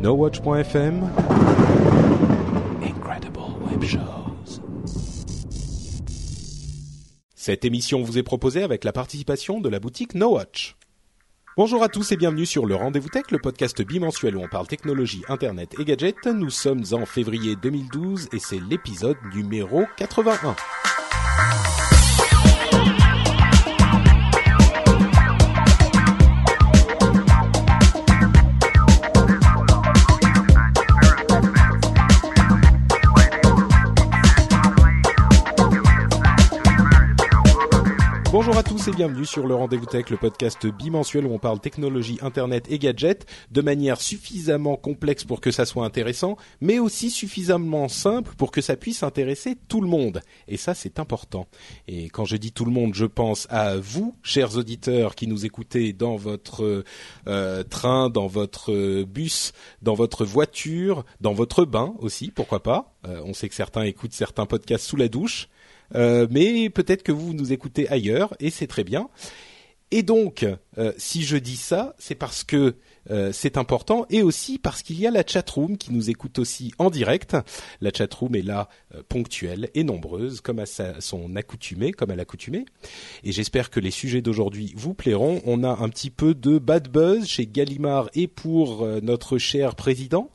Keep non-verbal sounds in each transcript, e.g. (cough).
NoWatch.fm Incredible Web Shows. Cette émission vous est proposée avec la participation de la boutique NoWatch. Bonjour à tous et bienvenue sur le Rendez-vous Tech, le podcast bimensuel où on parle technologie, internet et gadgets. Nous sommes en février 2012 et c'est l'épisode numéro 81. Bonjour à tous et bienvenue sur le Rendez-vous Tech, le podcast bimensuel où on parle technologie, internet et gadgets de manière suffisamment complexe pour que ça soit intéressant, mais aussi suffisamment simple pour que ça puisse intéresser tout le monde. Et ça, c'est important. Et quand je dis tout le monde, je pense à vous, chers auditeurs qui nous écoutez dans votre euh, train, dans votre bus, dans votre voiture, dans votre bain aussi, pourquoi pas. Euh, on sait que certains écoutent certains podcasts sous la douche. Euh, mais peut-être que vous nous écoutez ailleurs et c'est très bien. Et donc, euh, si je dis ça, c'est parce que euh, c'est important et aussi parce qu'il y a la chatroom qui nous écoute aussi en direct. La chatroom est là euh, ponctuelle et nombreuse, comme à sa, son accoutumée, comme à l'accoutumée. Et j'espère que les sujets d'aujourd'hui vous plairont. On a un petit peu de bad buzz chez Gallimard et pour euh, notre cher président.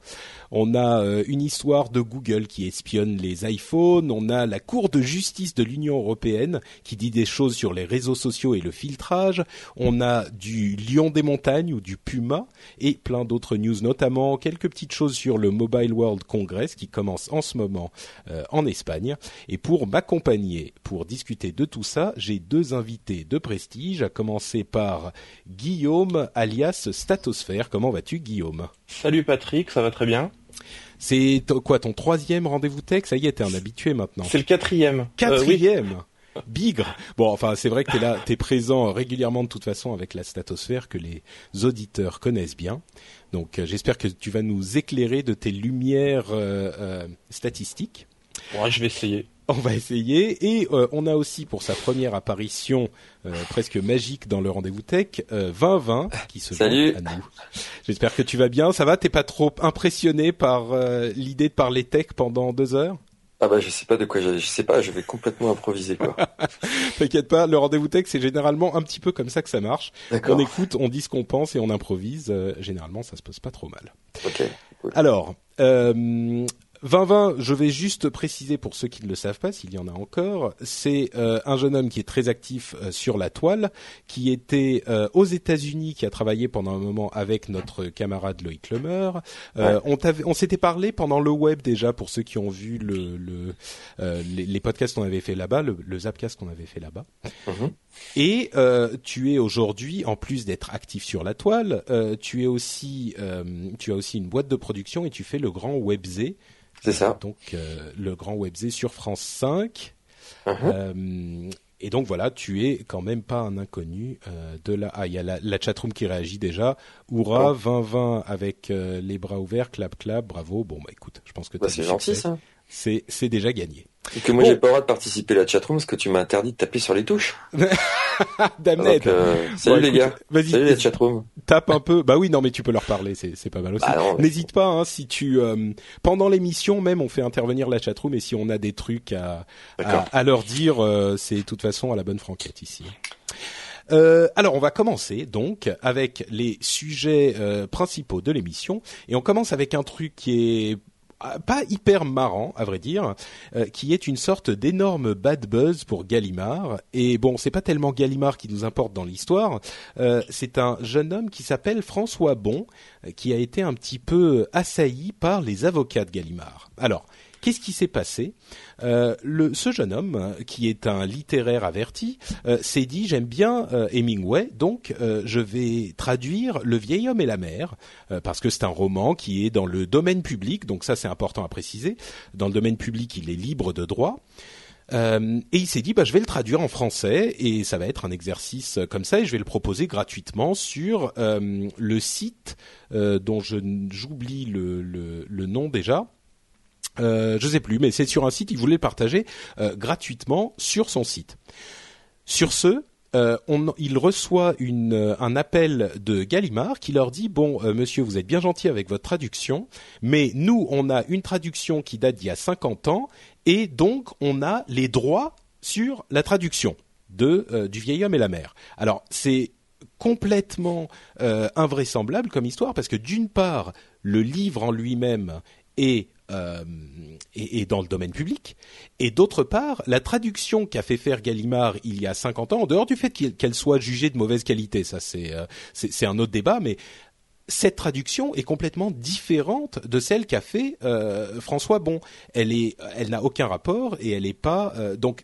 On a euh, une histoire de Google qui espionne les iPhones. On a la Cour de justice de l'Union européenne qui dit des choses sur les réseaux sociaux et le filtrage. On a du lion des montagnes ou du puma et plein d'autres news, notamment quelques petites choses sur le Mobile World Congress qui commence en ce moment euh, en Espagne. Et pour m'accompagner, pour discuter de tout ça, j'ai deux invités de prestige, à commencer par Guillaume alias Statosphère. Comment vas-tu Guillaume? Salut Patrick, ça va très bien. C'est quoi ton troisième rendez-vous tech? Ça y est, t'es un habitué maintenant. C'est le quatrième. Euh, oui. Quatrième? Bigre. Bon, enfin, c'est vrai que t'es là, t'es présent régulièrement de toute façon avec la statosphère que les auditeurs connaissent bien. Donc, euh, j'espère que tu vas nous éclairer de tes lumières euh, statistiques. Ouais, je vais essayer. On va essayer et euh, on a aussi pour sa première apparition euh, presque magique dans le rendez-vous tech euh, 2020 qui se Salut. joint à nous. J'espère que tu vas bien. Ça va? T'es pas trop impressionné par euh, l'idée de parler tech pendant deux heures? Ah bah je sais pas de quoi je, je sais pas, je vais complètement improviser quoi. (laughs) T'inquiète pas, le rendez-vous tech c'est généralement un petit peu comme ça que ça marche. D'accord. On écoute, on dit ce qu'on pense et on improvise. Euh, généralement, ça se passe pas trop mal. Ok. Alors, euh, 2020, je vais juste préciser pour ceux qui ne le savent pas, s'il y en a encore, c'est euh, un jeune homme qui est très actif euh, sur la toile, qui était euh, aux États-Unis, qui a travaillé pendant un moment avec notre camarade Loïc Lemer. Euh, Ouais. On, on s'était parlé pendant le web déjà pour ceux qui ont vu le, le euh, les, les podcasts qu'on avait fait là-bas, le, le Zapcast qu'on avait fait là-bas. Mhm. Et euh, tu es aujourd'hui, en plus d'être actif sur la toile, euh, tu es aussi, euh, tu as aussi une boîte de production et tu fais le grand Webzé. C'est ça. Donc euh, le grand Webzé sur France 5. Mhm. Euh, et donc voilà, tu es quand même pas un inconnu euh, de la. Ah, il y a la, la chatroom qui réagit déjà. Oura, Oh. 2020 avec les bras ouverts, clap clap, bravo. Bon bah écoute, je pense que Bah, t'as c'est gentil ça. C'est déjà gagné. Et que moi Bon. j'ai pas le droit de participer à la chatroom parce que tu m'as interdit de taper sur les touches. (laughs) Damned. Euh, salut Bon, les écoute, gars. Vas-y, Salut la chatroom. tape un peu. Bah oui, non, mais tu peux leur parler, c'est c'est pas mal aussi. Bah N'hésite pas, hein, si tu euh, pendant l'émission même, on fait intervenir la chatroom et si on a des trucs à à, à leur dire, euh, c'est de toute façon à la bonne franquette ici. Euh, alors on va commencer donc avec les sujets euh, principaux de l'émission et on commence avec un truc qui est pas hyper marrant à vrai dire, euh, qui est une sorte d'énorme bad buzz pour Gallimard. Et bon, c'est pas tellement Gallimard qui nous importe dans l'histoire. Euh, c'est un jeune homme qui s'appelle François Bon, euh, qui a été un petit peu assailli par les avocats de Gallimard. Alors, Qu'est-ce qui s'est passé? Euh, Ce jeune homme, qui est un littéraire averti, euh, s'est dit j'aime bien euh, Hemingway, donc je vais traduire Le vieil homme et la mer, parce que c'est un roman qui est dans le domaine public, donc ça c'est important à préciser. Dans le domaine public, il est libre de droit. Euh, et il s'est dit, bah, je vais le traduire en français et ça va être un exercice comme ça et je vais le proposer gratuitement sur euh, le site euh, dont j'oublie le, le, nom déjà. Euh, je sais plus, mais c'est sur un site. Il voulait le partager gratuitement sur son site. Sur ce, euh, il reçoit une, un appel de Gallimard qui leur dit bon monsieur vous êtes bien gentil avec votre traduction mais nous on a une traduction qui date d'il y a 50 ans et donc on a les droits sur la traduction de euh, du vieil homme et la mer. Alors c'est complètement euh, invraisemblable comme histoire parce que d'une part le livre en lui-même est euh, est, dans le domaine public, et d'autre part, la traduction qu'a fait faire Gallimard il y a 50 ans, en dehors du fait qu'elle soit jugée de mauvaise qualité, ça c'est c'est un autre débat, mais cette traduction est complètement différente de celle qu'a fait euh, François Bon. Elle elle n'a aucun rapport et elle n'est pas euh, donc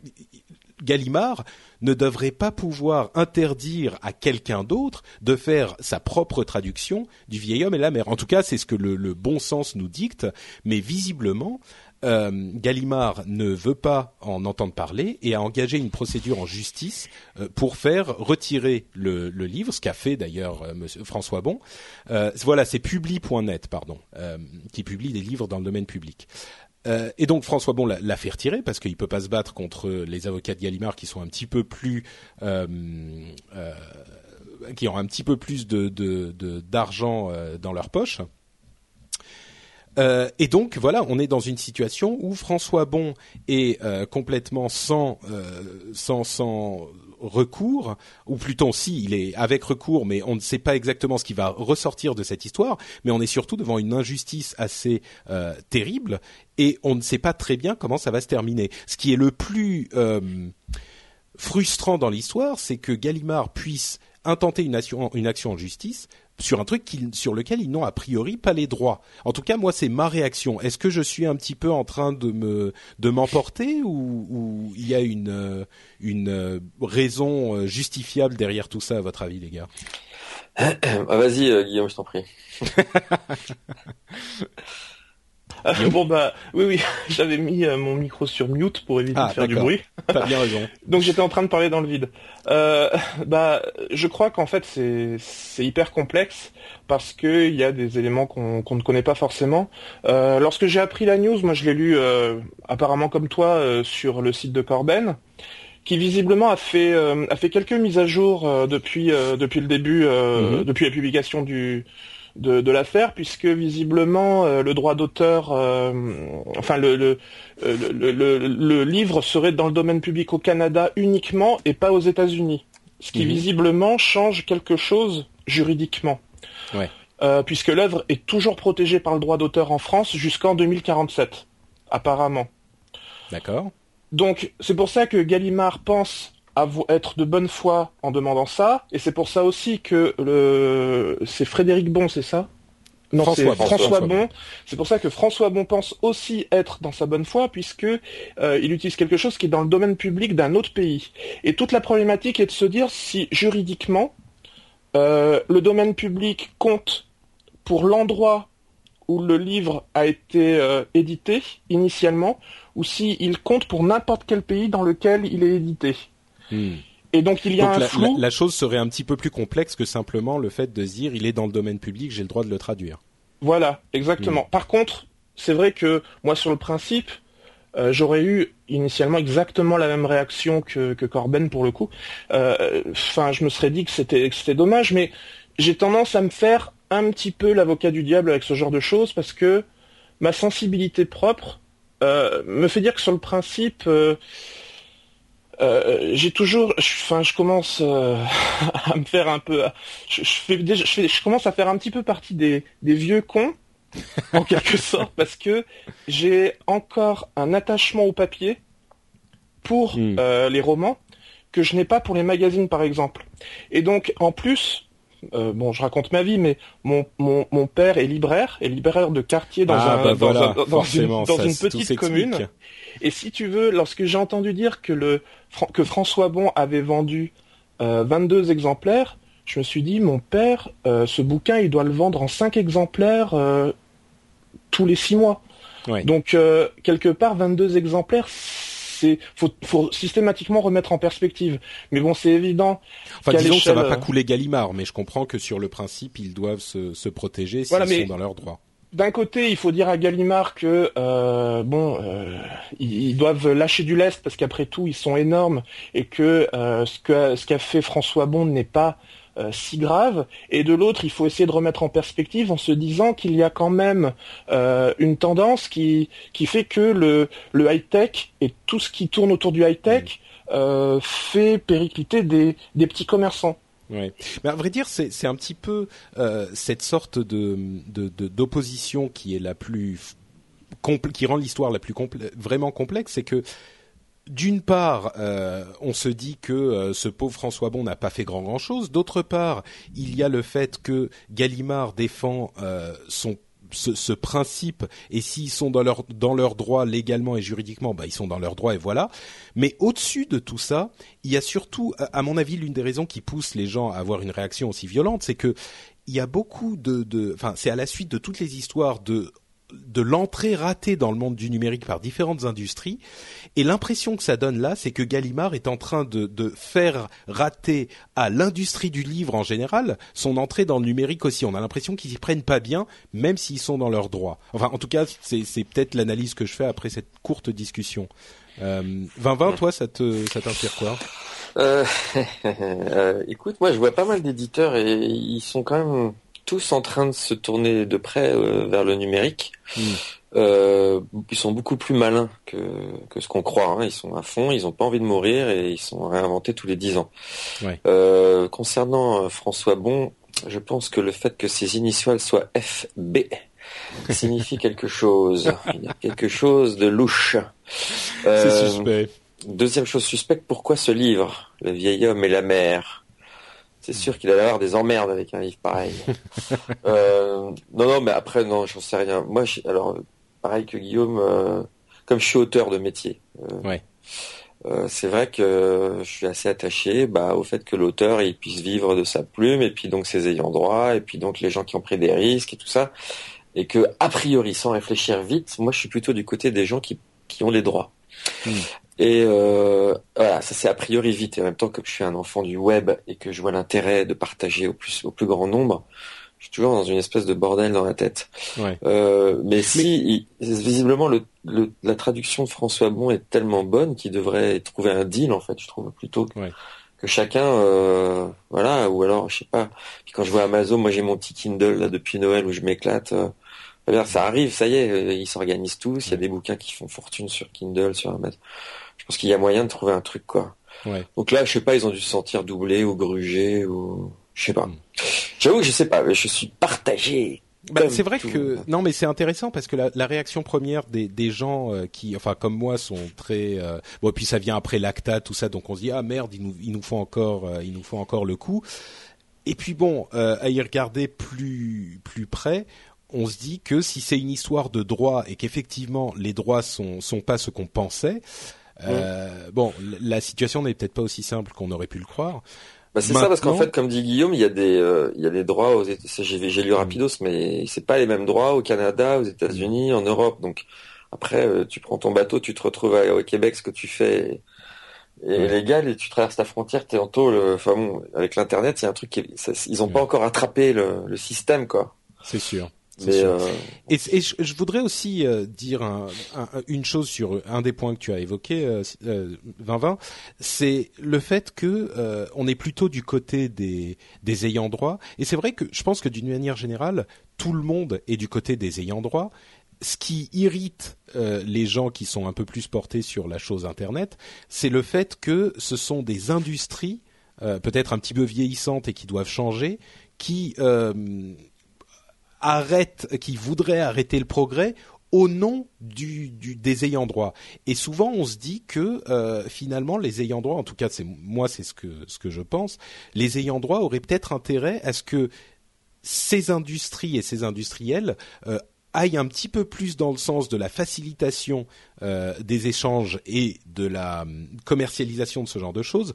Gallimard ne devrait pas pouvoir interdire à quelqu'un d'autre de faire sa propre traduction du vieil homme et la mer. En tout cas, c'est ce que le, bon sens nous dicte, mais visiblement, euh, Gallimard ne veut pas en entendre parler et a engagé une procédure en justice euh, pour faire retirer le, livre, ce qu'a fait d'ailleurs euh, François Bon. voilà, c'est publi.net, pardon, qui publie des livres dans le domaine public. Et donc François Bon l'a fait retirer parce qu'il peut pas se battre contre les avocats de Gallimard qui sont un petit peu plus qui ont un petit peu plus de d'argent dans leur poche. Euh, et donc voilà, on est dans une situation où François Bon est euh, complètement sans, euh, sans sans recours, ou plutôt si il est avec recours, mais on ne sait pas exactement ce qui va ressortir de cette histoire. Mais on est surtout devant une injustice assez terrible, et on ne sait pas très bien comment ça va se terminer. Ce qui est le plus frustrant dans l'histoire, c'est que Gallimard puisse intenter une action, une action en justice sur un truc sur lequel ils n'ont a priori pas les droits. En tout cas, moi, c'est ma réaction. Est-ce que je suis un petit peu en train de me de m'emporter ou, il y a une euh, une euh, raison euh, justifiable derrière tout ça, à votre avis, les gars? (coughs) Ah, Vas-y, Guillaume, je t'en prie. (laughs) Euh, bon bah oui oui, (laughs) j'avais mis euh, mon micro sur mute pour éviter ah, de faire du bruit. (laughs) T'as bien raison. (laughs) Donc j'étais en train de parler dans le vide. Euh, bah je crois qu'en fait c'est c'est hyper complexe parce que il y a des éléments qu'on qu'on ne connaît pas forcément. Euh, lorsque j'ai appris la news, moi je l'ai lu apparemment comme toi sur le site de Corben qui visiblement a fait a fait quelques mises à jour depuis depuis le début mhm. depuis la publication du de, de l'affaire, puisque visiblement euh, le droit d'auteur, euh, enfin le le, le, le, le, livre serait dans le domaine public au Canada uniquement et pas aux États-Unis, ce qui mhm. visiblement change quelque chose juridiquement. Ouais. Euh, puisque l'œuvre est toujours protégée par le droit d'auteur en France jusqu'en 2047, apparemment. D'accord. Donc c'est pour ça que Gallimard pense être de bonne foi en demandant ça, et c'est pour ça aussi que le c'est Frédéric Bon, c'est ça? Non, François, François, Bon. C'est pour ça que François Bon pense aussi être dans sa bonne foi, puisque euh, il utilise quelque chose qui est dans le domaine public d'un autre pays. Et toute la problématique est de se dire si juridiquement euh, le domaine public compte pour l'endroit où le livre a été euh, édité initialement, ou si il compte pour n'importe quel pays dans lequel il est édité. Hmm. Et donc il y a un la, flou. La, chose serait un petit peu plus complexe que simplement le fait de se dire il est dans le domaine public, j'ai le droit de le traduire. Voilà, exactement. Hmm. Par contre, c'est vrai que moi sur le principe, euh, j'aurais eu initialement exactement la même réaction que, que Corben pour le coup. Euh, enfin, je me serais dit que c'était c'était dommage, mais j'ai tendance à me faire un petit peu l'avocat du diable avec ce genre de choses parce que ma sensibilité propre euh, me fait dire que sur le principe euh, j'ai toujours, enfin, je, commence euh, (laughs) à me faire un peu, je, fais déjà, je, je, commence à faire un petit peu partie des, des vieux cons, en (laughs) quelque sorte, parce que j'ai encore un attachement au papier pour hmm. euh, les romans que je n'ai pas pour les magazines, par exemple. Et donc, en plus, euh, bon, je raconte ma vie, mais mon, mon, mon père est libraire, est libraire de quartier dans, Ah, un, bah dans, voilà, un- dans une, dans petite commune. Et si tu veux, lorsque j'ai entendu dire que le que François Bon avait vendu euh, 22 exemplaires, je me suis dit, mon père, euh, ce bouquin, il doit le vendre en 5 exemplaires euh, tous les 6 mois. Ouais. Donc, euh, quelque part, 22 exemplaires, c'est faut, faut systématiquement remettre en perspective. Mais bon, c'est évident. Enfin, disons que ça va l'échelle, pas euh, couler Gallimard, mais je comprends que sur le principe, ils doivent se, se protéger s'ils Voilà, sont dans leurs droits. D'un côté, il faut dire à Gallimard que euh, bon, euh, ils ils doivent lâcher du lest parce qu'après tout, ils sont énormes et que euh, ce qu'a fait François Bond n'est pas euh, si grave. Et de l'autre, il faut essayer de remettre en perspective en se disant qu'il y a quand même euh, une tendance qui qui fait que le le high tech et tout ce qui tourne autour du high tech euh, fait péricliter des des petits commerçants. Ouais. Mais à vrai dire, c'est un petit peu euh, cette sorte de d'opposition qui est la plus compl- qui rend l'histoire la plus complè- vraiment complexe, c'est que d'une part, euh, on se dit que euh, ce pauvre François Bon n'a pas fait grand grand chose. D'autre part, il y a le fait que Gallimard défend son ce, principe et s'ils sont dans leur dans leurs droits légalement et juridiquement, bah ils sont dans leurs droits et voilà. Mais au-dessus de tout ça, il y a surtout, à mon avis, l'une des raisons qui pousse les gens à avoir une réaction aussi violente, c'est que il y a beaucoup de, de, enfin, c'est à la suite de toutes les histoires de de l'entrée ratée dans le monde du numérique par différentes industries. Et l'impression que ça donne là, c'est que Gallimard est en train de, de faire rater à l'industrie du livre en général son entrée dans le numérique aussi. On a l'impression qu'ils y prennent pas bien, même s'ils sont dans leurs droits. Enfin, en tout cas, c'est, c'est peut-être l'analyse que je fais après cette courte discussion. Euh, 2020, toi, ça te, ça t'inspire quoi? Euh, (laughs) euh, écoute, moi je vois pas mal d'éditeurs et ils sont quand même tous en train de se tourner de près euh, vers le numérique. Mm. Euh, ils sont beaucoup plus malins que, que ce qu'on croit. hein. Ils sont à fond, ils ont pas envie de mourir et ils sont réinventés tous les dix ans. Ouais. Euh, concernant euh, François Bon, je pense que le fait que ses initiales soient FB signifie (laughs) quelque chose. Il y a quelque chose de louche. C'est Euh, suspect. Deuxième chose suspecte, pourquoi ce livre? Le vieil homme et la mer. C'est sûr qu'il allait avoir des emmerdes avec un livre pareil. (laughs) euh, non, non, mais après, non, j'en sais rien. Moi, je- alors, pareil que Guillaume, euh, comme je suis auteur de métier, euh, Ouais. euh, c'est vrai que je suis assez attaché bah, au fait que l'auteur il puisse vivre de sa plume, et puis donc ses ayants droit, et puis donc les gens qui ont pris des risques et tout ça, et que a priori, sans réfléchir vite, moi je suis plutôt du côté des gens qui, qui ont les droits. Mm. Et euh, voilà, ça c'est a priori vite. Et en même temps, comme je suis un enfant du web et que je vois l'intérêt de partager au plus au plus grand nombre, je suis toujours dans une espèce de bordel dans la tête. Ouais. Euh, mais si, il- visiblement, le, le- la traduction de François Bon est tellement bonne qu'il devrait trouver un deal, en fait, je trouve, plutôt que, Ouais. que chacun, euh, voilà, ou alors, je sais pas. Puis quand je vois Amazon, moi j'ai mon petit Kindle là depuis Noël où je m'éclate. C'est-à-dire, ça arrive, ça y est, euh, ils s'organisent tous. Il y a des bouquins qui font fortune sur Kindle, sur Amazon. Je pense qu'il y a moyen de trouver un truc, quoi. Ouais. Donc là, je sais pas, ils ont dû se sentir doublés ou grugés ou je sais pas. Mm. J'avoue que je sais pas, mais je suis partagé. Bah, c'est vrai tout. que non, mais c'est intéressant parce que la, la réaction première des, des gens euh, qui, enfin comme moi, sont très euh, bon. Et puis ça vient après l'ACTA, tout ça, donc on se dit ah merde, ils nous ils nous font encore euh, ils nous font encore le coup. Et puis bon, à y regarder plus plus près, on se dit que si c'est une histoire de droit et qu'effectivement les droits sont sont pas ce qu'on pensait. Euh, Bon, la situation n'est peut-être pas aussi simple qu'on aurait pu le croire. Bah, c'est ça parce qu'en fait, comme dit Guillaume, il y a des, euh, il y a des droits aux J'ai lu rapidos, mais c'est pas les mêmes droits au Canada, aux États-Unis, en Europe. Donc après, euh, tu prends ton bateau, tu te retrouves à- au Québec, ce que tu fais est, Ouais. légal et tu traverses ta frontière, t'es en tôle. euh, Enfin bon, avec l'internet, il y a un truc qui, est- ça- ils ont pas Ouais. encore attrapé le, le système, quoi. C'est sûr. Mais euh, Et, et je, je voudrais aussi euh, dire un- un- une chose sur un des points que tu as évoqué, euh, euh, 2020, c'est le fait que euh, on est plutôt du côté des, des ayants droit. Et c'est vrai que je pense que d'une manière générale, tout le monde est du côté des ayants droit. Ce qui irrite euh, les gens qui sont un peu plus portés sur la chose Internet, c'est le fait que ce sont des industries, euh, peut-être un petit peu vieillissantes et qui doivent changer, qui euh, arrête, qui voudrait arrêter le progrès au nom du, des ayants droit. Et souvent, on se dit que euh, finalement, les ayants droit, en tout cas, c'est moi, c'est ce que ce que je pense, les ayants droit auraient peut-être intérêt à ce que ces industries et ces industriels euh, aillent un petit peu plus dans le sens de la facilitation euh, des échanges et de la hum, commercialisation de ce genre de choses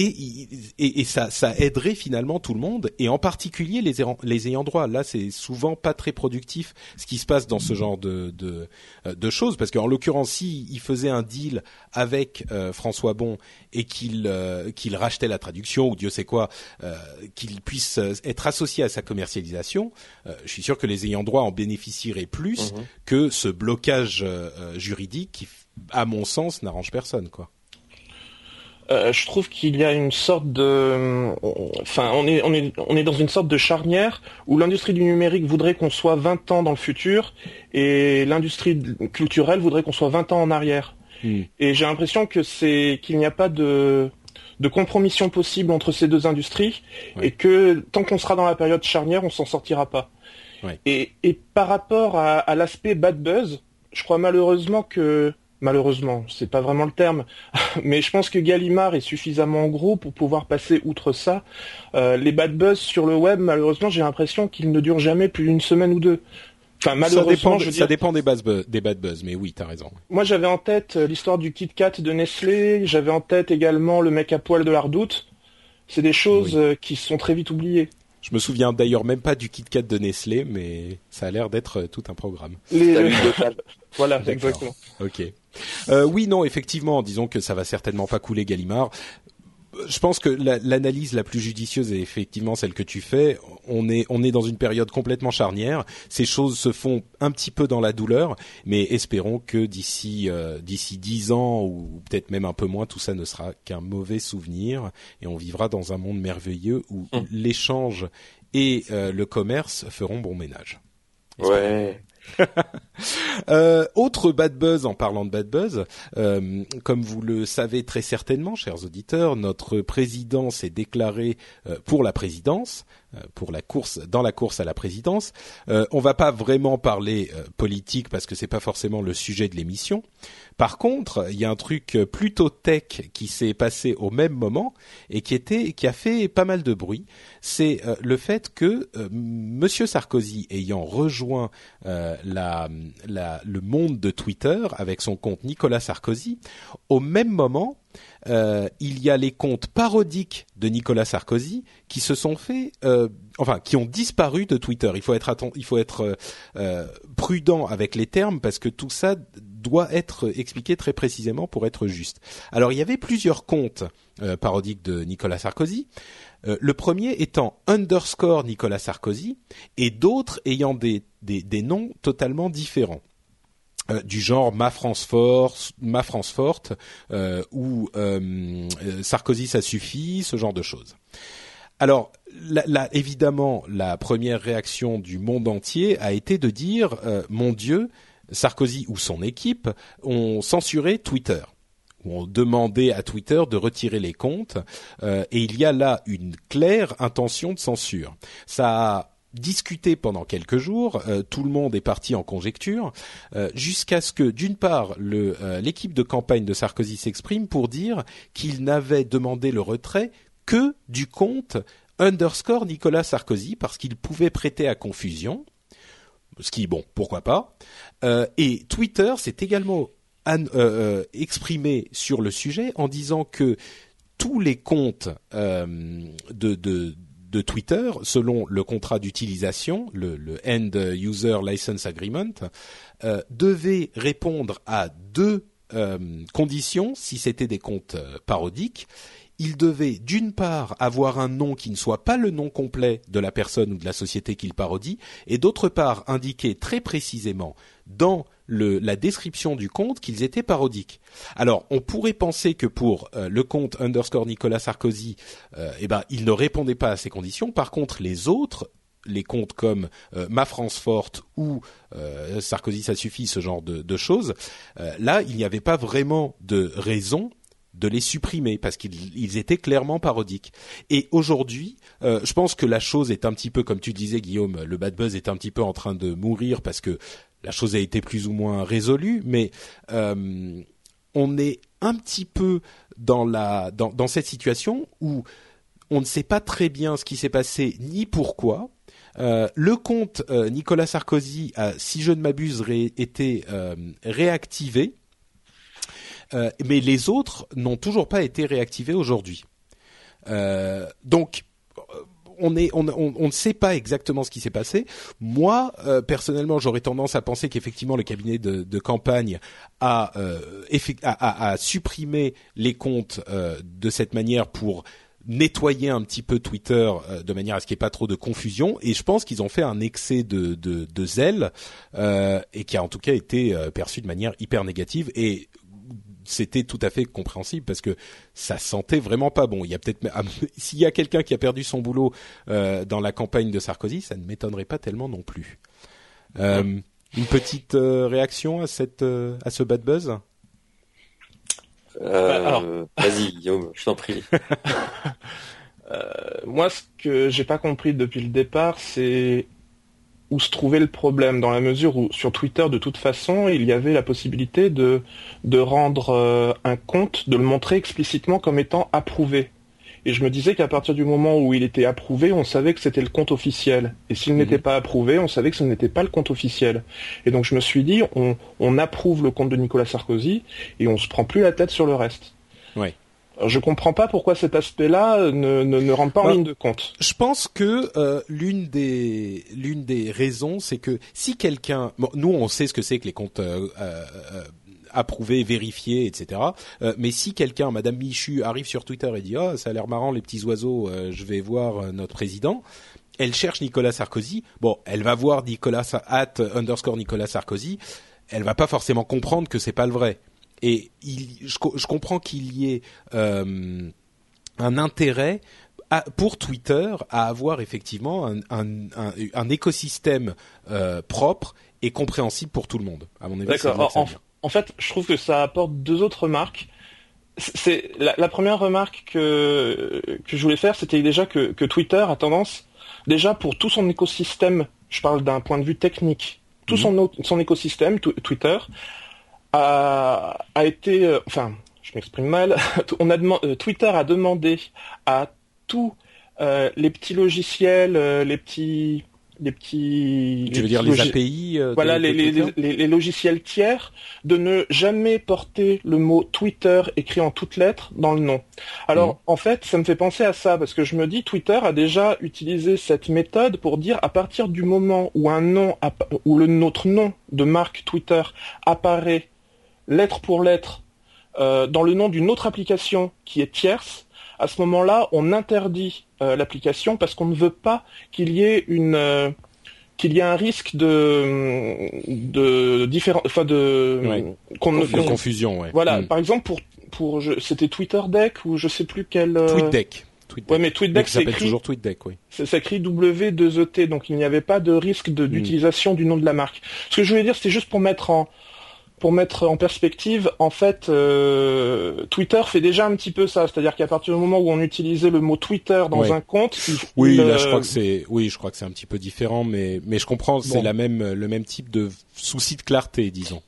et, et, et ça, ça, aiderait finalement tout le monde, et en particulier les, les ayants droit. Là, c'est souvent pas très productif ce qui se passe dans ce genre de, de, euh, de choses, parce qu'en l'occurrence, si il faisait un deal avec euh, François Bon et qu'il euh, qu'il rachetait la traduction ou Dieu sait quoi, euh, qu'il puisse être associé à sa commercialisation, je suis sûr que les ayants droit en bénéficieraient plus mhm. que ce blocage juridique qui, à mon sens, n'arrange personne, quoi. Euh, je trouve qu'il y a une sorte de, enfin, on est, on est, on est dans une sorte de charnière où l'industrie du numérique voudrait qu'on soit 20 ans dans le futur et l'industrie culturelle voudrait qu'on soit 20 ans en arrière. Hmm. Et j'ai l'impression que c'est qu'il n'y a pas de de compromission possible entre ces deux industries et que tant qu'on sera dans la période charnière, on s'en sortira pas. Et, et par rapport à, à l'aspect bad buzz, je crois malheureusement que malheureusement, c'est pas vraiment le terme, (laughs) mais je pense que Gallimard est suffisamment gros pour pouvoir passer outre ça. Euh, les bad buzz sur le web, malheureusement, j'ai l'impression qu'ils ne durent jamais plus d'une semaine ou deux. Enfin, malheureusement, ça dépend, ça dépend des, buzz, des bad buzz, mais oui, t'as raison. Moi, j'avais en tête euh, l'histoire du Kit Kat de Nestlé, j'avais en tête également le mec à poil de la Redoute. C'est des choses euh, qui sont très vite oubliées. Je me souviens d'ailleurs même pas du Kit Kat de Nestlé, mais ça a l'air d'être tout un programme. (laughs) voilà, exactement. Ok. Euh, oui, non, effectivement, disons que ça va certainement pas couler Gallimard. Je pense que l'analyse la, plus judicieuse est effectivement celle que tu fais. On est on est dans une période complètement charnière. Ces choses se font un petit peu dans la douleur, mais espérons que d'ici euh, d'ici dix ans ou peut-être même un peu moins, tout ça ne sera qu'un mauvais souvenir et on vivra dans un monde merveilleux où hum. l'échange et euh, le commerce feront bon ménage. Ouais. (laughs) Euh, autre bad buzz en parlant de bad buzz, euh, comme vous le savez très certainement, chers auditeurs, notre président s'est déclaré euh, pour la présidence. Euh, pour la course dans la course à la présidence. Euh, on va pas vraiment parler euh, politique parce que c'est pas forcément le sujet de l'émission. Par contre, il y a un truc plutôt tech qui s'est passé au même moment et qui était qui a fait pas mal de bruit. C'est le fait que Monsieur Sarkozy ayant rejoint le monde de Twitter avec son compte Nicolas Sarkozy, au même moment, euh, il y a les comptes parodiques de Nicolas Sarkozy qui se sont fait, euh, enfin, qui ont disparu de Twitter. Il faut être être euh, prudent avec les termes parce que tout ça doit être expliqué très précisément pour être juste. Alors, il y avait plusieurs comptes parodiques de Nicolas Sarkozy. le premier étant underscore Nicolas Sarkozy et d'autres ayant des noms totalement différents. Euh, du genre ma France forte, ma France forte euh, ou euh, Sarkozy ça suffit, ce genre de choses. Alors, là, évidemment, la première réaction du monde entier a été de dire mon Dieu, Sarkozy ou son équipe ont censuré Twitter ont demandé à Twitter de retirer les comptes et il y a là une claire intention de censure. Ça discuté pendant quelques jours, euh, tout le monde est parti en conjecture, euh, jusqu'à ce que, d'une part, euh, l'équipe de campagne de Sarkozy s'exprime pour dire qu'il n'avait demandé le retrait que du compte underscore Nicolas Sarkozy, parce qu'il pouvait prêter à confusion, ce qui, bon, pourquoi pas. et Twitter s'est également exprimé sur le sujet en disant que tous les comptes de, de de Twitter, selon le contrat d'utilisation, le, End User License Agreement, euh, devait répondre à deux euh, conditions si c'était des comptes euh, parodiques. Il devait d'une part avoir un nom qui ne soit pas le nom complet de la personne ou de la société qu'il parodie, et d'autre part indiquer très précisément dans la description du compte qu'ils étaient parodiques. Alors, on pourrait penser que pour euh, le compte underscore Nicolas Sarkozy, euh, eh ben, il ne répondait pas à ces conditions. Par contre, les autres, les comptes comme euh, Ma France Forte ou Sarkozy ça suffit, ce genre de choses, là, il n'y avait pas vraiment de raison de les supprimer parce qu'ils étaient clairement parodiques. Et aujourd'hui, je pense que la chose est un petit peu, comme tu disais Guillaume, le bad buzz est un petit peu en train de mourir parce que la chose a été plus ou moins résolue, mais on est un petit peu dans cette situation où on ne sait pas très bien ce qui s'est passé ni pourquoi. Euh, le compte euh, Nicolas Sarkozy a, si je ne m'abuse, été euh, réactivé, mais les autres n'ont toujours pas été réactivés aujourd'hui. donc, on, ne sait pas exactement ce qui s'est passé. Moi, personnellement, j'aurais tendance à penser qu'effectivement le cabinet de, campagne a, a, supprimé les comptes de cette manière pour nettoyer un petit peu Twitter euh, de manière à ce qu'il n'y ait pas trop de confusion. Et je pense qu'ils ont fait un excès de, zèle euh, et qui a en tout cas été euh, perçu de manière hyper négative. C'était tout à fait compréhensible parce que ça sentait vraiment pas bon. Il y a peut-être (laughs) s'il y a quelqu'un qui a perdu son boulot euh, dans la campagne de Sarkozy, ça ne m'étonnerait pas tellement non plus. Euh, une petite réaction à cette à ce bad buzz? Euh, vas-y, Guillaume, je t'en prie. (laughs) Euh, moi, ce que j'ai pas compris depuis le départ, c'est où se trouvait le problème, dans la mesure où sur Twitter, de toute façon, il y avait la possibilité de, de rendre euh, un compte, de le montrer explicitement comme étant approuvé. Et je me disais qu'à partir du moment où il était approuvé, on savait que c'était le compte officiel. Et s'il mhm. n'était pas approuvé, on savait que ce n'était pas le compte officiel. Et donc je me suis dit, on, approuve le compte de Nicolas Sarkozy et on se prend plus la tête sur le reste. Oui. Je je comprends pas pourquoi cet aspect-là ne, ne, rentre pas en bah, ligne de compte. Je pense que euh, l'une des l'une des raisons, c'est que si quelqu'un, nous on sait ce que c'est que les comptes euh, euh, approuvé, vérifié, etc. Euh, mais si quelqu'un, Madame Michu, arrive sur Twitter et dit oh ça a l'air marrant les petits oiseaux, euh, je vais voir euh, notre président, elle cherche Nicolas Sarkozy. Bon, elle va voir Nicolas at underscore Nicolas Sarkozy. Elle va pas forcément comprendre que c'est pas le vrai. Et il, je, je comprends qu'il y ait un intérêt pour Twitter à avoir effectivement un, un, un, un écosystème propre et compréhensible pour tout le monde. À mon avis, D'accord en fait, je trouve que ça apporte deux autres remarques. C'est la, première remarque que, que je voulais faire, c'était déjà que, Twitter a tendance, déjà pour tout son écosystème, je parle d'un point de vue technique, tout mhm. son, son écosystème, Twitter, a, a été, euh, enfin, je m'exprime mal, (laughs) on a euh, Twitter a demandé à tous euh, les petits logiciels, les petits les petits. Tu veux dire les API Voilà, les, les, logiciels tiers, de ne jamais porter le mot Twitter écrit en toutes lettres dans le nom. Alors, mhm. en fait, ça me fait penser à ça parce que je me dis Twitter a déjà utilisé cette méthode pour dire à partir du moment où un nom, où le notre nom de marque Twitter apparaît lettre pour lettre euh, dans le nom d'une autre application qui est tierce, à ce moment-là, on interdit euh, l'application parce qu'on ne veut pas qu'il y ait une euh, qu'il y ait un risque de de différents enfin de confusion ouais. Voilà, hmm. par exemple pour pour c'était TwitterDeck ou je sais plus quel euh... TweetDeck. Ouais, mais TweetDeck c'est écrit toujours TweetDeck, oui. C'est écrit W2ET, donc il n'y avait pas de risque hmm. d'utilisation du nom de la marque. Ce que je voulais dire, c'était juste pour mettre en pour mettre en perspective, en fait, euh, Twitter fait déjà un petit peu ça, c'est-à-dire qu'à partir du moment où on utilisait le mot Twitter dans un compte, oui, là, je crois que c'est, oui, je crois que c'est un petit peu différent, mais mais je comprends, c'est la même, le même type de souci de clarté, disons.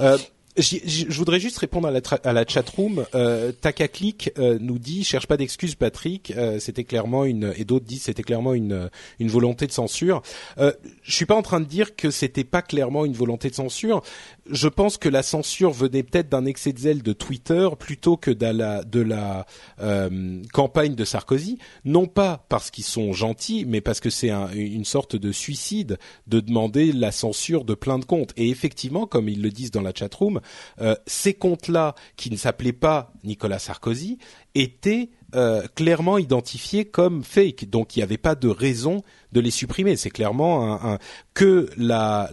Euh, je voudrais juste répondre à la, à la chatroom. Euh, Takaclick euh, nous dit cherche pas d'excuses, Patrick. Euh, c'était clairement une et d'autres disent c'était clairement une une volonté de censure. Euh, je suis pas en train de dire que c'était pas clairement une volonté de censure je pense que la censure venait peut-être d'un excès de zèle de Twitter plutôt que de la, de la euh, campagne de Sarkozy, non pas parce qu'ils sont gentils, mais parce que c'est une sorte de suicide de demander la censure de plein de comptes. Et effectivement, comme ils le disent dans la chatroom, euh, ces comptes-là, qui ne s'appelaient pas Nicolas Sarkozy, étaient euh, clairement identifiés comme fake. Donc il n'y avait pas de raison de les supprimer. C'est clairement un, que la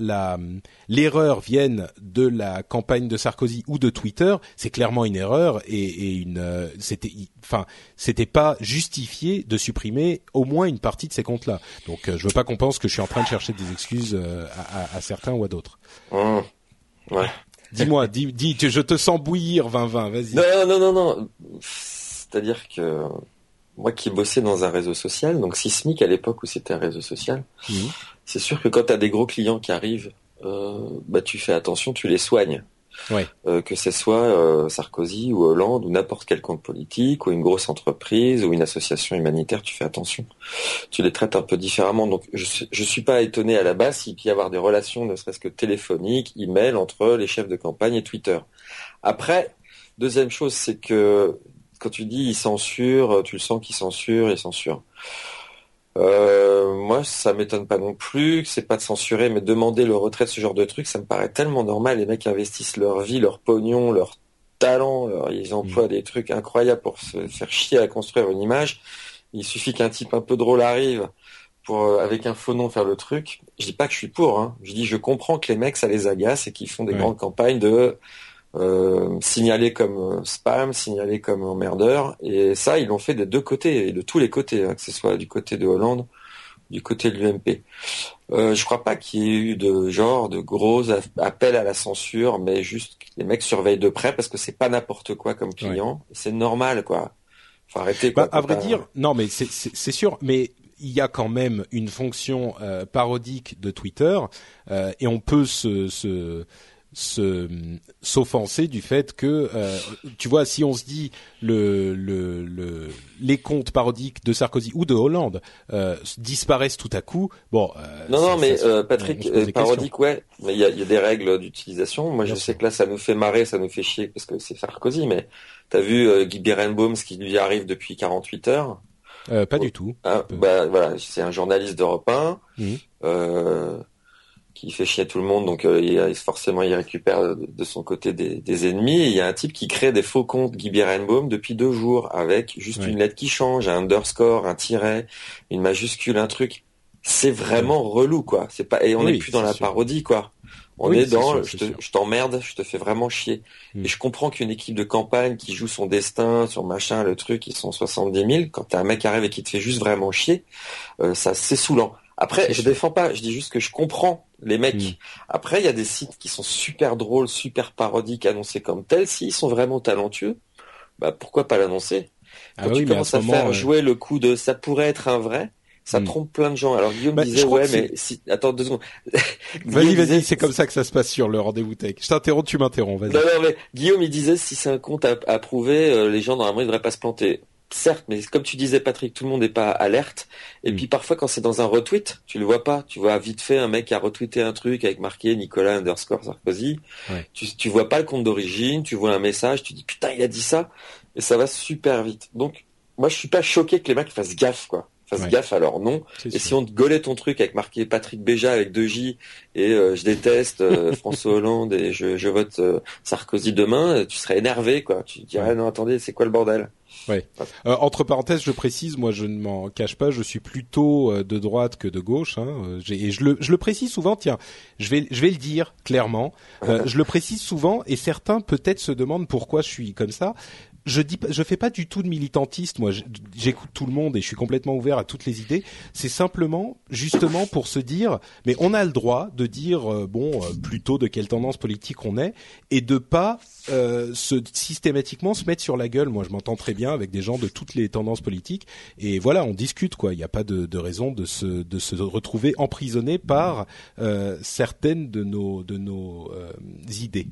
l'erreur vienne de la campagne de Sarkozy ou de Twitter, c'est clairement une erreur et, et une euh, c'était enfin c'était pas justifié de supprimer au moins une partie de ces comptes-là. Donc euh, je veux pas qu'on pense que je suis en train de chercher des excuses à, à, certains ou à d'autres. Mmh. Ouais. Dis-moi, dis, dis, je te sens bouillir, 2020, vas-y. Non, non, non, non. C'est-à-dire que moi qui bossais dans un réseau social, donc Sismic à l'époque où c'était un réseau social, mhm. c'est sûr que quand tu as des gros clients qui arrivent bah tu fais attention, tu les soignes. Ouais. Euh, que ce soit euh, Sarkozy ou Hollande ou n'importe quel compte politique ou une grosse entreprise ou une association humanitaire, tu fais attention. Tu les traites un peu différemment. Donc je, je suis pas étonné à la base s'il peut y avoir des relations, ne serait-ce que téléphoniques, email entre les chefs de campagne et Twitter. Après, deuxième chose, c'est que quand tu dis ils censurent, tu le sens qu'ils censurent, ils censurent. Euh, moi, ça m'étonne pas non plus, que c'est pas de censurer, mais demander le retrait de ce genre de truc, ça me paraît tellement normal. Les mecs investissent leur vie, leur pognon, leur talent, ils emploient mm. des trucs incroyables pour se faire chier à construire une image. Il suffit qu'un type un peu drôle arrive pour, euh, avec un faux nom, faire le truc. Je dis pas que je suis pour, hein. Je dis, je comprends que les mecs, ça les agace et qu'ils font des grandes campagnes de euh, signalé comme euh, spam, signalé comme emmerdeur. Et ça, ils l'ont fait des deux côtés, et de tous les côtés, hein, que ce soit du côté de Hollande, du côté de l'UMP. Euh, je crois pas qu'il y ait eu de genre de gros appels à la censure, mais juste les mecs surveillent de près parce que c'est pas n'importe quoi comme client. C'est normal, quoi. Faut arrêter. Quoi, bah, à vrai dire, non, mais c'est sûr, mais il y a quand même une fonction euh, parodique de Twitter euh, et on peut se, se se s'offenser du fait que euh, tu vois si on se dit le, le, le, les comptes parodiques de Sarkozy ou de Hollande euh, disparaissent tout à coup bon euh, non non mais Patrick parodique ouais mais il y a, y a, des règles d'utilisation. Moi je sais que là ça nous fait marrer ça nous fait chier parce que c'est Sarkozy mais t'as vu Guy Berenbaum ce qui lui arrive depuis 48 heures? Pas du tout. Ah, bah, voilà c'est un journaliste d'Europe 1 mmh qui fait chier tout le monde, donc euh, il, forcément il récupère de, son côté des, ennemis. il y a un type qui crée des faux comptes Guy Berenbaum depuis deux jours avec juste une lettre qui change, un underscore, un tiret, une majuscule, un truc. C'est vraiment relou quoi. C'est pas et on n'est plus dans la parodie quoi. On est dans je t'emmerde, je te fais vraiment chier. Hmm. Et je comprends qu'une équipe de campagne qui joue son destin sur machin, le truc, ils sont 70 000. Quand t'as un mec qui arrive et qui te fait juste vraiment chier, euh, ça c'est saoulant. Après, je défends pas, je dis juste que je comprends les mecs. Hmm. Après, il y a des sites qui sont super drôles, super parodiques, annoncés comme tels. S'ils sont vraiment talentueux, bah pourquoi pas l'annoncer? Ah Quand tu commences à, faire jouer le coup de ça pourrait être un vrai, ça hmm. trompe plein de gens. Alors Guillaume bah, disait ouais, mais si... attends deux secondes. (laughs) vas-y, vas-y, c'est comme ça que ça se passe sur le rendez-vous tech. Je t'interromps, tu m'interromps. Vas-y. Non, non, mais Guillaume il disait si c'est un compte à, à prouver, euh, les gens normalement ils devraient pas se planter certes, mais comme tu disais Patrick, tout le monde n'est pas alerte. Et mm. puis parfois quand c'est dans un retweet, tu le vois pas. Tu vois vite fait un mec qui a retweeté un truc avec marqué Nicolas underscore Sarkozy. Tu, tu vois pas le compte d'origine, tu vois un message, tu dis putain il a dit ça, et ça va super vite. Donc moi je suis pas choqué que les mecs fassent gaffe quoi. Fassent gaffe à leur nom. Et si on te golait ton truc avec marqué Patrick Béja avec deux J et euh, je déteste euh, (laughs) François Hollande et je, je vote euh, Sarkozy demain, tu serais énervé quoi. Tu dirais non attendez c'est quoi le bordel? Ouais. Euh, entre parenthèses, je précise, moi je ne m'en cache pas, je suis plutôt euh, de droite que de gauche. Hein, euh, et je le, je le précise souvent. Tiens, je vais, je vais le dire clairement. (laughs) je le précise souvent, et certains peut-être se demandent pourquoi je suis comme ça je dis je fais pas du tout de militantiste moi. J'écoute tout le monde et je suis complètement ouvert à toutes les idées. C'est simplement justement pour se dire mais on a le droit de dire euh, bon euh, plutôt de quelle tendance politique on est et de pas euh, se systématiquement se mettre sur la gueule. Moi je m'entends très bien avec des gens de toutes les tendances politiques et voilà on discute quoi. Il n'y a pas de, de, raison de se de se retrouver emprisonné par certaines de nos de nos idées.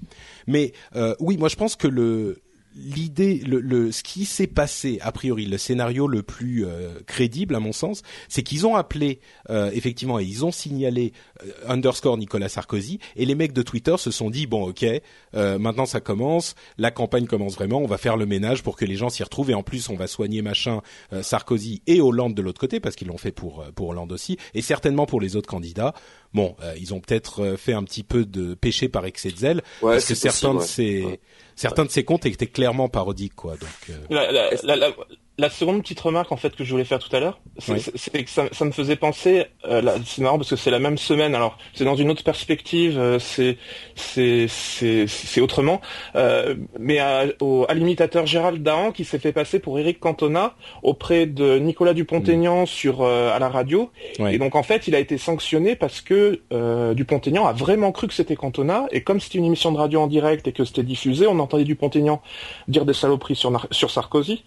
Mais oui moi je pense que le l'idée, le, le, ce qui s'est passé a priori, le scénario le plus euh, crédible à mon sens, c'est qu'ils ont appelé euh, effectivement et ils ont signalé euh, underscore Nicolas Sarkozy et les mecs de Twitter se sont dit bon ok maintenant ça commence, la campagne commence vraiment, on va faire le ménage pour que les gens s'y retrouvent et en plus on va soigner machin Sarkozy et Hollande de l'autre côté parce qu'ils l'ont fait pour pour Hollande aussi et certainement pour les autres candidats. Bon, ils ont peut-être fait un petit peu de péché par excès de zèle parce que certains de ces certains de ces comptes étaient clairement parodiques, quoi. Donc, euh la seconde petite remarque en fait que je voulais faire tout à l'heure, c'est que ça, ça, me faisait penser, euh, c'est marrant parce que c'est la même semaine. Alors c'est dans une autre perspective, euh, c'est c'est autrement, euh, mais à, au, à l'imitateur Gérald Dahan qui s'est fait passer pour Eric Cantona auprès de Nicolas Dupont-Aignan mm. sur euh, à la radio. Et donc en fait il a été sanctionné parce que euh, Dupont-Aignan a vraiment cru que c'était Cantona et comme c'était une émission de radio en direct et que c'était diffusé, on entendait Dupont-Aignan dire des saloperies sur sur Sarkozy.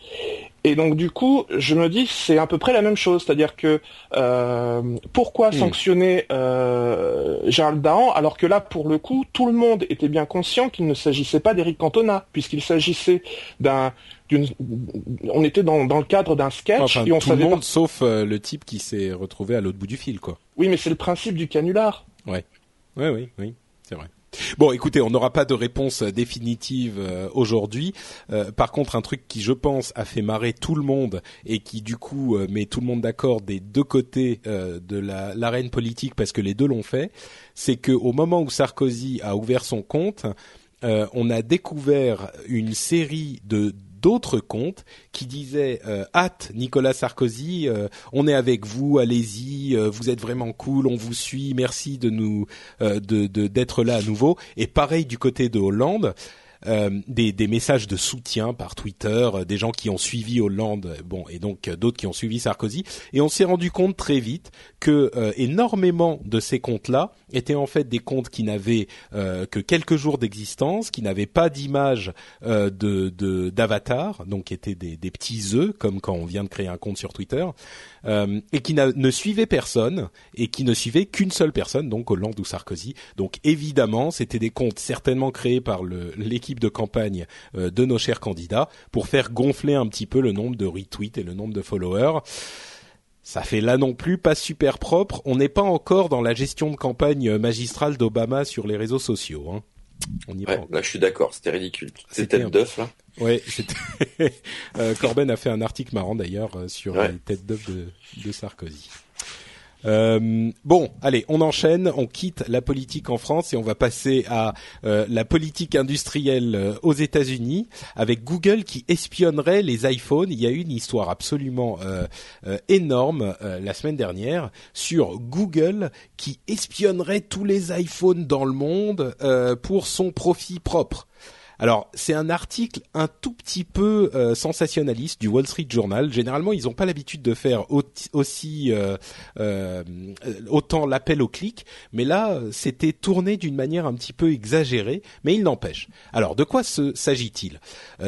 Et donc du coup, je me dis c'est à peu près la même chose, c'est-à-dire que euh, pourquoi hmm. sanctionner euh, Gérald Dahan alors que là, pour le coup, tout le monde était bien conscient qu'il ne s'agissait pas d'Éric Cantona, puisqu'il s'agissait d'un on était dans, dans le cadre d'un sketch et on tout le monde sauf euh, le type qui s'est retrouvé à l'autre bout du fil quoi. Oui, mais c'est le principe du canular. Ouais. Ouais oui, oui, c'est vrai. Bon, écoutez, on n'aura pas de réponse définitive euh, aujourd'hui. Euh, par contre, un truc qui, je pense, a fait marrer tout le monde et qui, du coup, euh, met tout le monde d'accord des deux côtés de l'arène politique, parce que les deux l'ont fait, c'est que au moment où Sarkozy a ouvert son compte, on a découvert une série de d'autres comptes qui disaient euh, hâte Nicolas Sarkozy, euh, on est avec vous, allez-y, euh, vous êtes vraiment cool, on vous suit, merci de nous de d'être là à nouveau. Et pareil du côté de Hollande. Euh, des, des, messages de soutien par Twitter, euh, des gens qui ont suivi Hollande, bon, et donc euh, d'autres qui ont suivi Sarkozy, et on s'est rendu compte très vite que énormément de ces comptes-là étaient en fait des comptes qui n'avaient que quelques jours d'existence, qui n'avaient pas d'image de d'avatar, donc étaient des, des petits œufs, comme quand on vient de créer un compte sur Twitter, euh, et qui ne suivait personne et qui ne suivait qu'une seule personne, donc Hollande ou Sarkozy. Donc évidemment, c'était des comptes certainement créés par l'équipe de campagne euh, de nos chers candidats pour faire gonfler un petit peu le nombre de retweets et le nombre de followers. Ça fait là non plus pas super propre. On n'est pas encore dans la gestion de campagne magistrale d'Obama sur les réseaux sociaux. Hein. On y ouais, là je suis d'accord, c'était ridicule. C'était d'œuf là. Ouais, (laughs) euh, Corben a fait un article marrant d'ailleurs euh, sur les têtes d'œuf de, Sarkozy. Euh, bon, allez, on enchaîne, on quitte la politique en France et on va passer à la politique industrielle aux États-Unis avec Google qui espionnerait les iPhones. Il y a eu une histoire absolument énorme la semaine dernière sur Google qui espionnerait tous les iPhones dans le monde pour son profit propre. Alors, c'est un article un tout petit peu euh, sensationnaliste du Wall Street Journal. Généralement, ils n'ont pas l'habitude de faire aussi euh, euh, autant l'appel au clic, mais là, c'était tourné d'une manière un petit peu exagérée, mais il n'empêche. Alors, de quoi s'agit-il?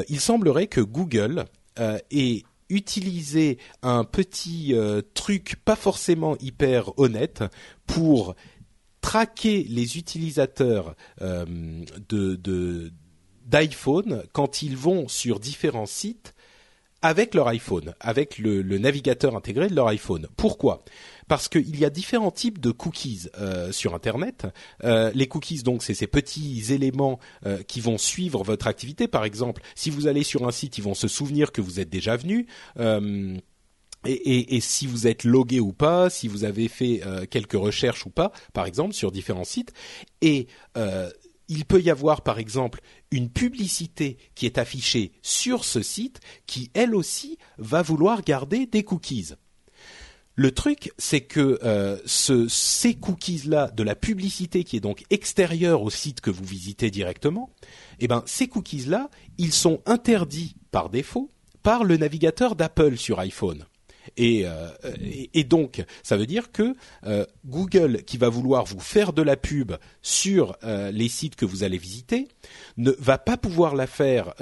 Il semblerait que Google ait utilisé un petit truc pas forcément hyper honnête pour traquer les utilisateurs de, d'iPhone quand ils vont sur différents sites avec leur iPhone, avec le, navigateur intégré de leur iPhone. Pourquoi? Parce qu'il y a différents types de cookies euh, sur Internet. Euh, les cookies, donc, c'est ces petits éléments euh, qui vont suivre votre activité. Par exemple, si vous allez sur un site, ils vont se souvenir que vous êtes déjà venu. Et, et, si vous êtes logué ou pas, si vous avez fait quelques recherches ou pas, par exemple sur différents sites, et il peut y avoir par exemple une publicité qui est affichée sur ce site qui elle aussi va vouloir garder des cookies. Le truc, c'est que euh, ces cookies-là, de la publicité qui est donc extérieure au site que vous visitez directement, eh ben ces cookies-là, ils sont interdits par défaut par le navigateur d'Apple sur iPhone. Euh, et, donc, ça veut dire que euh, Google, qui va vouloir vous faire de la pub sur euh, les sites que vous allez visiter, ne va pas pouvoir la faire,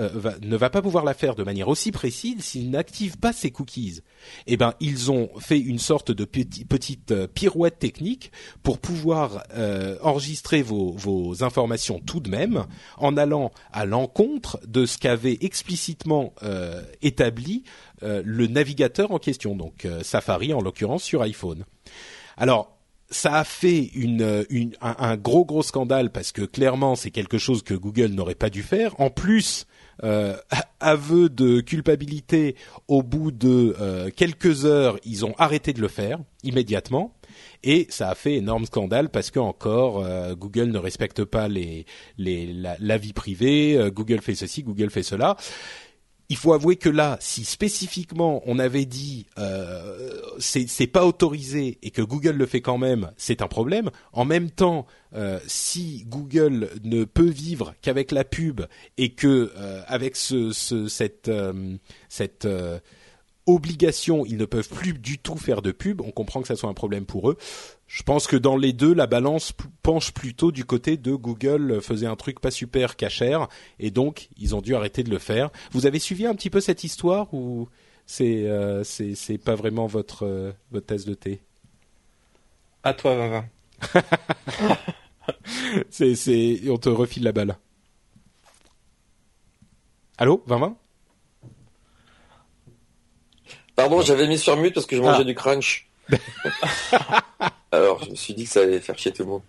ne va pas pouvoir la faire de manière aussi précise s'il n'active pas ses cookies. Eh ben, ils ont fait une sorte de petite pirouette technique pour pouvoir enregistrer vos, vos, informations tout de même en allant à l'encontre de ce qu'avait explicitement établi euh, le navigateur en question, donc euh, Safari en l'occurrence sur iPhone. Alors ça a fait une, un, gros gros scandale parce que clairement c'est quelque chose que Google n'aurait pas dû faire. En plus, euh, (laughs) aveu de culpabilité, au bout de quelques heures, ils ont arrêté de le faire immédiatement. Et ça a fait énorme scandale parce que encore Google ne respecte pas les, les la, la, vie privée, Google fait ceci, Google fait cela il faut avouer que là, si spécifiquement on avait dit euh, c'est pas autorisé et que Google le fait quand même, c'est un problème. En même temps, euh, si Google ne peut vivre qu'avec la pub et que euh, avec ce, ce, cette euh, cette obligation, ils ne peuvent plus du tout faire de pub. On comprend que ça soit un problème pour eux. Je pense que dans les deux, la balance penche plutôt du côté de Google faisait un truc pas super cachère et donc ils ont dû arrêter de le faire. Vous avez suivi un petit peu cette histoire ou C'est euh, c'est pas vraiment votre euh, votre tasse de thé? À toi, Vincent. (laughs) c'est c'est on te refile la balle. Allô, 20 Pardon, j'avais mis sur mute parce que je mangeais Ah. du crunch. (laughs) Alors, je me suis dit que ça allait faire chier tout le monde.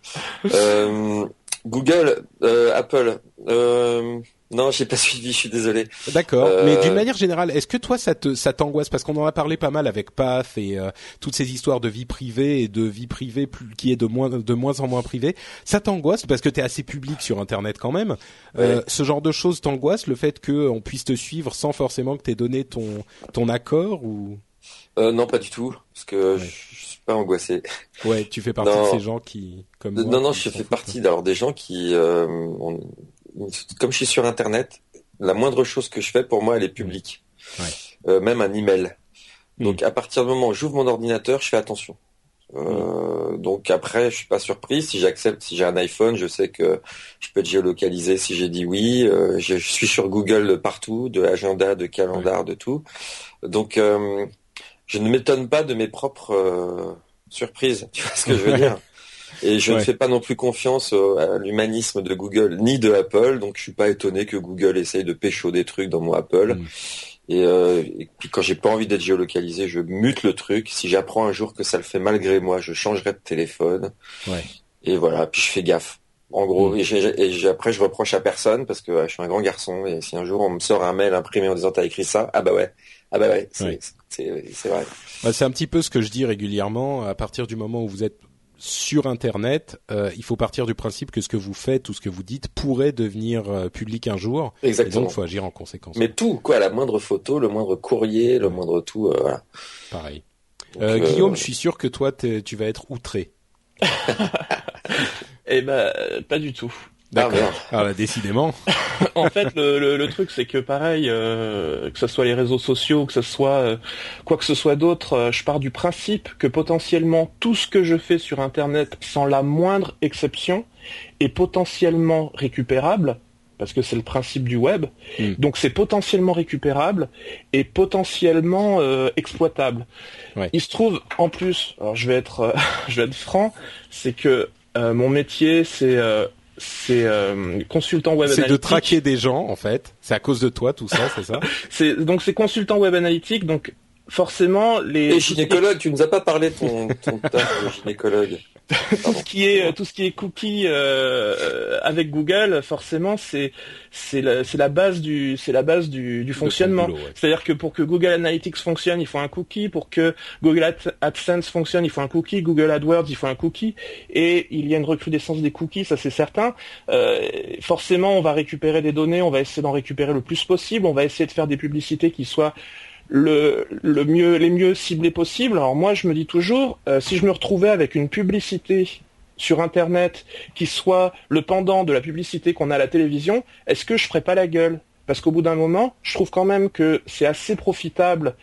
Euh, Google, euh, Apple. Euh, non, j'ai pas (laughs) suivi, je suis désolé. D'accord, Euh, mais d'une manière générale, est-ce que toi ça te ça t'angoisse? Parce qu'on en a parlé pas mal avec PAF et euh, toutes ces histoires de vie privée et de vie privée plus, qui est de moins de moins en moins privée, ça t'angoisse parce que t'es assez public sur internet quand même. Euh, ce genre de choses t'angoisse le fait que on puisse te suivre sans forcément que t'aies donné ton ton accord ou? Euh, non, pas du tout, parce que Ouais. je, je suis pas angoissé. ouais tu fais partie Non. de ces gens qui comme moi, non, non, je fais partie alors des gens qui, euh, on- comme je suis sur Internet, la moindre chose que je fais pour moi, elle est publique. Ouais. Euh, même un email. Mm. Donc à partir du moment où j'ouvre mon ordinateur, je fais attention. Euh, Donc après, je suis pas surpris. Si j'accepte, si j'ai un iPhone, je sais que je peux être géolocalisé si j'ai dit oui. Euh, je, je suis sur Google partout, de agenda, de calendar, de tout. Donc euh, je ne m'étonne pas de mes propres euh, surprises. (laughs) Tu vois ce que je veux dire? Et je Ouais. ne fais pas non plus confiance à l'humanisme de Google ni de Apple. Donc je suis pas étonné que Google essaye de pécho des trucs dans mon Apple. Mm. Et, euh, et puis quand j'ai pas envie d'être géolocalisé, je mute le truc. Si j'apprends un jour que ça le fait malgré moi, je changerai de téléphone. Ouais. Et voilà, puis je fais gaffe. En gros, Mm. et, j'ai- et j'ai- après je reproche à personne parce que ouais, je suis un grand garçon et si un jour on me sort un mail imprimé en disant t'as écrit ça, ah bah ouais, ah bah ouais, c'est Ouais. c'est c'est vrai. Bah, c'est un petit peu ce que je dis régulièrement. À partir du moment où vous êtes sur Internet, euh, il faut partir du principe que ce que vous faites ou ce que vous dites pourrait devenir euh, public un jour. Et Exactement. donc, faut agir en conséquence. Mais tout, quoi, la moindre photo, le moindre courrier, le moindre tout, euh, voilà. Pareil. Donc, Euh, euh, Guillaume, je suis sûr que toi, tu vas être outré. (laughs) Eh ben, pas du tout. D'accord. merde. Alors là, décidément. (laughs) en fait, le, le, le truc, c'est que pareil, euh, que ce soit les réseaux sociaux, que ce soit euh, quoi que ce soit d'autre, euh, je pars du principe que potentiellement tout ce que je fais sur Internet, sans la moindre exception, est potentiellement récupérable, parce que c'est le principe du web. Mm. Donc c'est potentiellement récupérable et potentiellement euh, exploitable. Ouais. Il se trouve, en plus, alors je vais être, euh, (laughs) je vais être franc, c'est que euh, mon métier, c'est euh, c'est euh, consultant web C'est de analytique. traquer des gens, en fait. C'est à cause de toi, tout ça, c'est ça (laughs) C'est donc c'est consultant web analytique, donc forcément les Et gynécologue, tu nous as pas parlé de ton, ton taf de gynécologue. Tout ce qui est tout ce qui est cookie euh, euh, avec Google, forcément c'est c'est la base du c'est la base du, fonctionnement. ouais. C'est-à-dire que pour que Google Analytics fonctionne, il faut un cookie. Pour que Google Ad- AdSense fonctionne, il faut un cookie. Google AdWords, il faut un cookie. Et il y a une recrudescence des cookies, ça c'est certain. Euh, forcément, on va récupérer des données, on va essayer d'en récupérer le plus possible. On va essayer de faire des publicités qui soient le, le mieux, les mieux ciblées possibles. Alors moi, je me dis toujours, euh, si je me retrouvais avec une publicité sur Internet qui soit le pendant de la publicité qu'on a à la télévision, est-ce que je ferais pas la gueule? Parce qu'au bout d'un moment, je trouve quand même que c'est assez profitable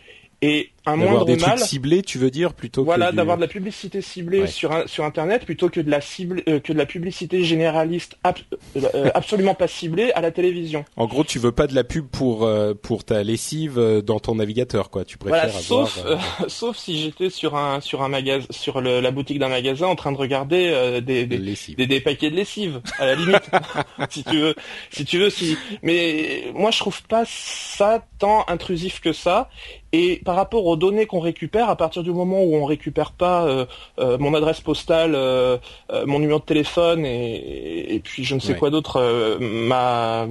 et un moindre des mal. trucs ciblés, tu veux dire, plutôt Voilà, que du... d'avoir de la publicité ciblée Ouais. sur un- sur internet plutôt que de la cible euh, que de la publicité généraliste ab- euh, euh, absolument pas ciblée à la télévision. En gros, tu veux pas de la pub pour euh, pour ta lessive dans ton navigateur, quoi. Tu préfères Voilà, avoir. sauf (laughs) sauf si j'étais sur un sur un magasin sur le- la boutique d'un magasin en train de regarder des, des, lessive. des, des paquets de lessive à la limite (laughs) (laughs) si tu veux si tu veux si mais moi je trouve pas ça tant intrusif que ça et par rapport aux données qu'on récupère à partir du moment où on récupère pas euh, euh, mon adresse postale euh, mon numéro de téléphone et, et puis je ne sais Ouais. quoi d'autre ma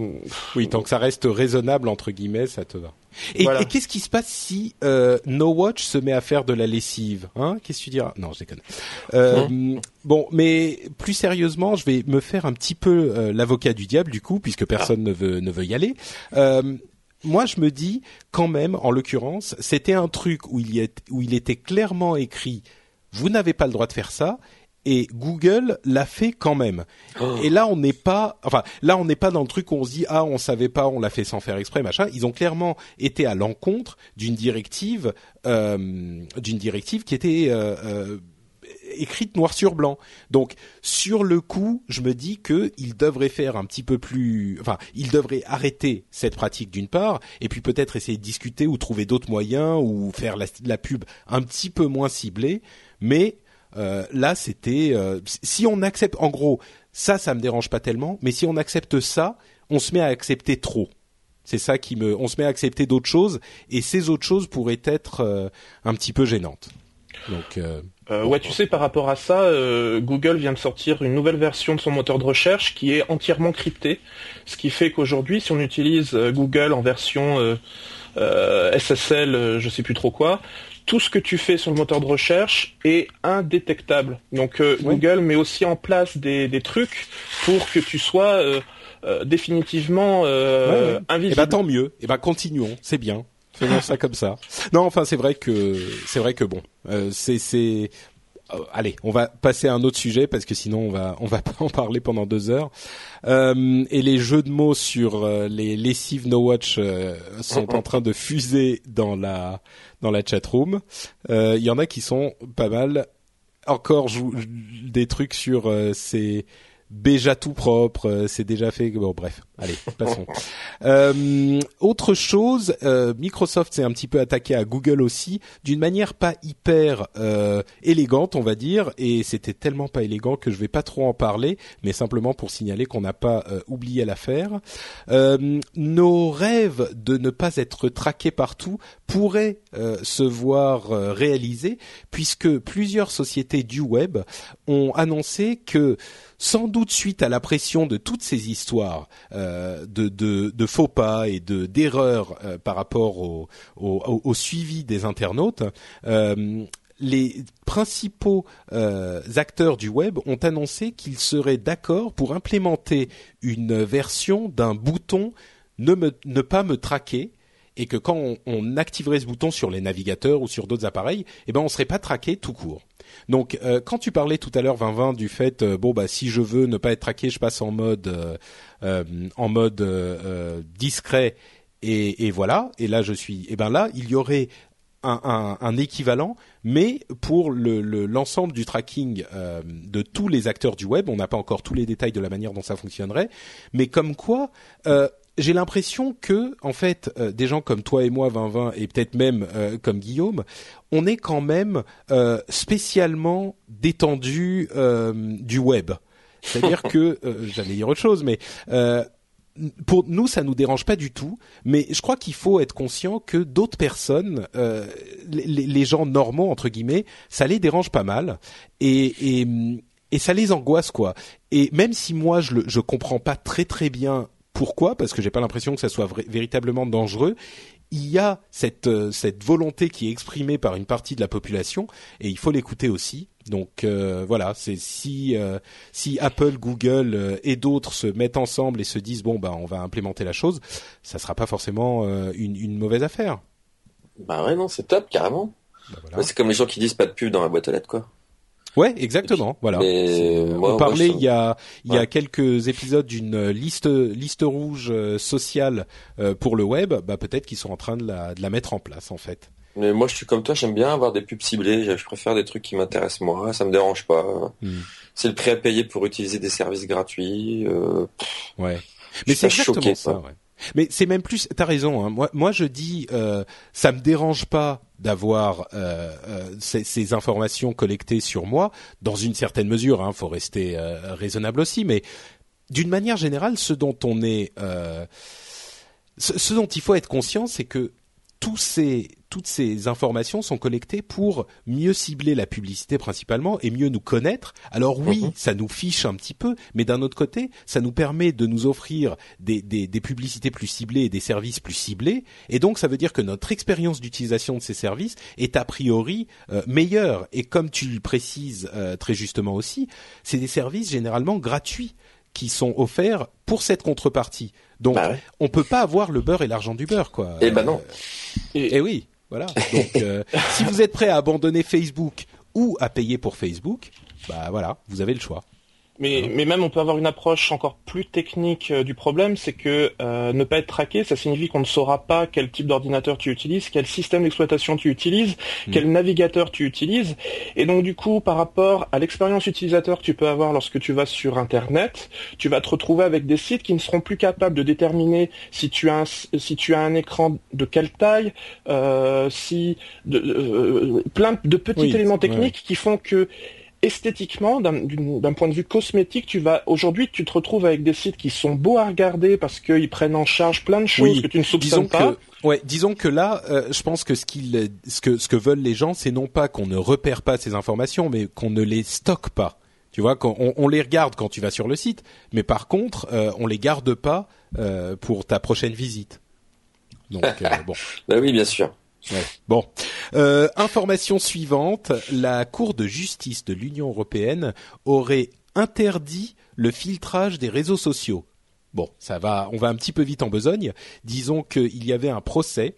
Oui, tant que ça reste raisonnable entre guillemets, ça te va. Et, Voilà. et qu'est-ce qui se passe si euh, No Watch se met à faire de la lessive Hein? Qu'est-ce que tu diras? Non, je déconne. Euh, Bon, mais plus sérieusement, je vais me faire un petit peu euh, l'avocat du diable du coup, puisque personne ne veut ne veut y aller. Moi, je me dis quand même, en l'occurrence, c'était un truc où il y est, où il était clairement écrit vous n'avez pas le droit de faire ça. Et Google l'a fait quand même. Et là, on n'est pas, enfin, là, on n'est pas dans le truc où on se dit ah, on savait pas, on l'a fait sans faire exprès, machin. Ils ont clairement été à l'encontre d'une directive, euh, d'une directive qui était euh, euh, écrite noir sur blanc. Donc sur le coup, je me dis que il devrait faire un petit peu plus, enfin, il devrait arrêter cette pratique d'une part, et puis peut-être essayer de discuter ou trouver d'autres moyens ou faire la, la, pub un petit peu moins ciblée. Mais euh, là, c'était euh, si on accepte, en gros, ça, ça me dérange pas tellement, mais si on accepte ça, on se met à accepter trop. C'est ça qui me, on se met à accepter d'autres choses, et ces autres choses pourraient être euh, un petit peu gênantes. Donc, euh, euh, ouais, tu sais, par rapport à ça, euh, Google vient de sortir une nouvelle version de son moteur de recherche qui est entièrement crypté, ce qui fait qu'aujourd'hui, si on utilise Google en version SSL, je sais plus trop quoi, tout ce que tu fais sur le moteur de recherche est indétectable. Donc Google met aussi en place des, des, trucs pour que tu sois définitivement invisible. Et bah tant mieux. Et bah continuons, c'est bien. Faisons ça comme ça. Non, enfin c'est vrai que c'est vrai que bon, euh, c'est c'est euh, allez, on va passer à un autre sujet parce que sinon on va on va (laughs) pas en parler pendant deux heures. Euh, et les jeux de mots sur euh, les lessives No Watch sont en train de fuser dans la dans la chat room. Il y en a qui sont pas mal. Encore des trucs sur ces déjà tout propre, euh, c'est déjà fait. Bon, bref, allez, passons. (laughs) euh, autre chose, euh, Microsoft s'est un petit peu attaqué à Google aussi, d'une manière pas hyper euh, élégante, on va dire, et c'était tellement pas élégant que je vais pas trop en parler, mais simplement pour signaler qu'on n'a pas oublié l'affaire. nos rêves de ne pas être traqués partout pourraient se voir réalisés, puisque plusieurs sociétés du web ont annoncé que sans doute suite à la pression de toutes ces histoires euh, de, faux pas et de d'erreurs euh, par rapport au, suivi des internautes. Euh, les principaux acteurs du web ont annoncé qu'ils seraient d'accord pour implémenter une version d'un bouton ne pas me traquer et que quand on, on, activerait ce bouton sur les navigateurs ou sur d'autres appareils, eh ben on serait pas traqué tout court. Donc euh, quand tu parlais tout à l'heure 2020 du fait euh, bon bah si je veux ne pas être traqué, je passe en mode euh, en mode discret et, voilà. Et là je suis. Et ben là il y aurait un, équivalent, mais pour l'ensemble le, du tracking de tous les acteurs du web, on n'a pas encore tous les détails de la manière dont ça fonctionnerait, mais comme quoi, j'ai l'impression que, en fait, euh, des gens comme toi et moi, 2020, et peut-être même euh, comme Guillaume, on est quand même euh, spécialement détendu du web. C'est-à-dire que, (laughs) j'allais dire autre chose, mais pour nous, ça nous dérange pas du tout, mais je crois qu'il faut être conscient que d'autres personnes, les, les, gens normaux entre guillemets, ça les dérange pas mal et, et, et ça les angoisse quoi. Et même si moi je le, je comprends pas très très bien pourquoi Parce que j'ai pas l'impression que ça soit véritablement dangereux. Il y a cette euh, cette volonté qui est exprimée par une partie de la population et il faut l'écouter aussi. Donc euh, voilà, c'est si euh, si Apple, Google et d'autres se mettent ensemble et se disent bon bah on va implémenter la chose, ça sera pas forcément une, une mauvaise affaire. Bah ouais non c'est top carrément. Bah c'est comme les gens qui disent pas de pub dans la boîte aux lettres quoi. Ouais, exactement. Voilà. on parlait il y a il y a quelques épisodes d'une liste liste rouge euh, sociale euh, pour le web. Bah peut-être qu'ils sont en train de la de la mettre en place en fait. Mais moi je suis comme toi, j'aime bien avoir des pubs ciblées. Je préfère des trucs qui m'intéressent moi. Ça me dérange pas. Hmm. C'est le prix à payer pour utiliser des services gratuits. Euh, ouais. Mais c'est exactement ça. Ouais. Mais c'est même plus. T'as raison. Hein. Moi, moi, je dis, euh, ça me dérange pas d'avoir euh, euh, ces, informations collectées sur moi, dans une certaine mesure. Hein, faut rester raisonnable aussi, mais d'une manière générale, ce dont on est, ce, dont il faut être conscient, c'est que tous ces toutes ces informations sont collectées pour mieux cibler la publicité principalement et mieux nous connaître. Alors oui, mhm. ça nous fiche un petit peu, mais d'un autre côté, ça nous permet de nous offrir des, des, des, publicités plus ciblées et des services plus ciblés. Et donc, ça veut dire que notre expérience d'utilisation de ces services est a priori euh, meilleure. Et comme tu le précises euh, très justement aussi, c'est des services généralement gratuits qui sont offerts pour cette contrepartie. Donc, bah on peut pas avoir le beurre et l'argent du beurre, quoi. Eh ben non. Et, et oui. Voilà. Donc, euh, si vous êtes prêt à abandonner Facebook ou à payer pour Facebook, bah voilà, vous avez le choix. Mais, mais même on peut avoir une approche encore plus technique euh, du problème, c'est que euh, ne pas être traqué, ça signifie qu'on ne saura pas quel type d'ordinateur tu utilises, quel système d'exploitation tu utilises, Mm. quel navigateur tu utilises. Et donc du coup, par rapport à l'expérience utilisateur que tu peux avoir lorsque tu vas sur Internet, tu vas te retrouver avec des sites qui ne seront plus capables de déterminer si tu as un, si tu as un écran de quelle taille, euh, si de, euh, plein de petits Oui, éléments ouais. techniques qui font que esthétiquement, d'un point de vue cosmétique, tu vas aujourd'hui tu te retrouves avec des sites qui sont beaux à regarder parce qu'ils prennent en charge plein de choses Oui, que tu ne soupçonnes disons pas. que ouais, disons que là, euh, je pense que ce qu'ils, ce que ce que veulent les gens, c'est non pas qu'on ne repère pas ces informations, mais qu'on ne les stocke pas. Tu vois, qu'on on, on les regarde quand tu vas sur le site, mais par contre, euh, on les garde pas euh, pour ta prochaine visite. Donc euh, bon. (laughs) Bah oui, bien sûr. Bon, euh, information suivante la Cour de justice de l'Union européenne aurait interdit le filtrage des réseaux sociaux. Bon, ça va, on va un petit peu vite en besogne. Disons qu'il y avait un procès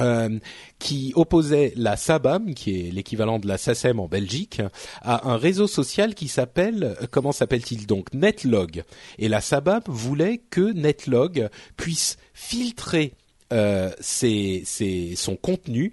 euh, qui opposait la SABAM, qui est l'équivalent de la SACEM en Belgique, à un réseau social qui s'appelle, comment s'appelle-t-il donc, Netlog. Et la SABAM voulait que Netlog puisse filtrer euh, ses- son contenu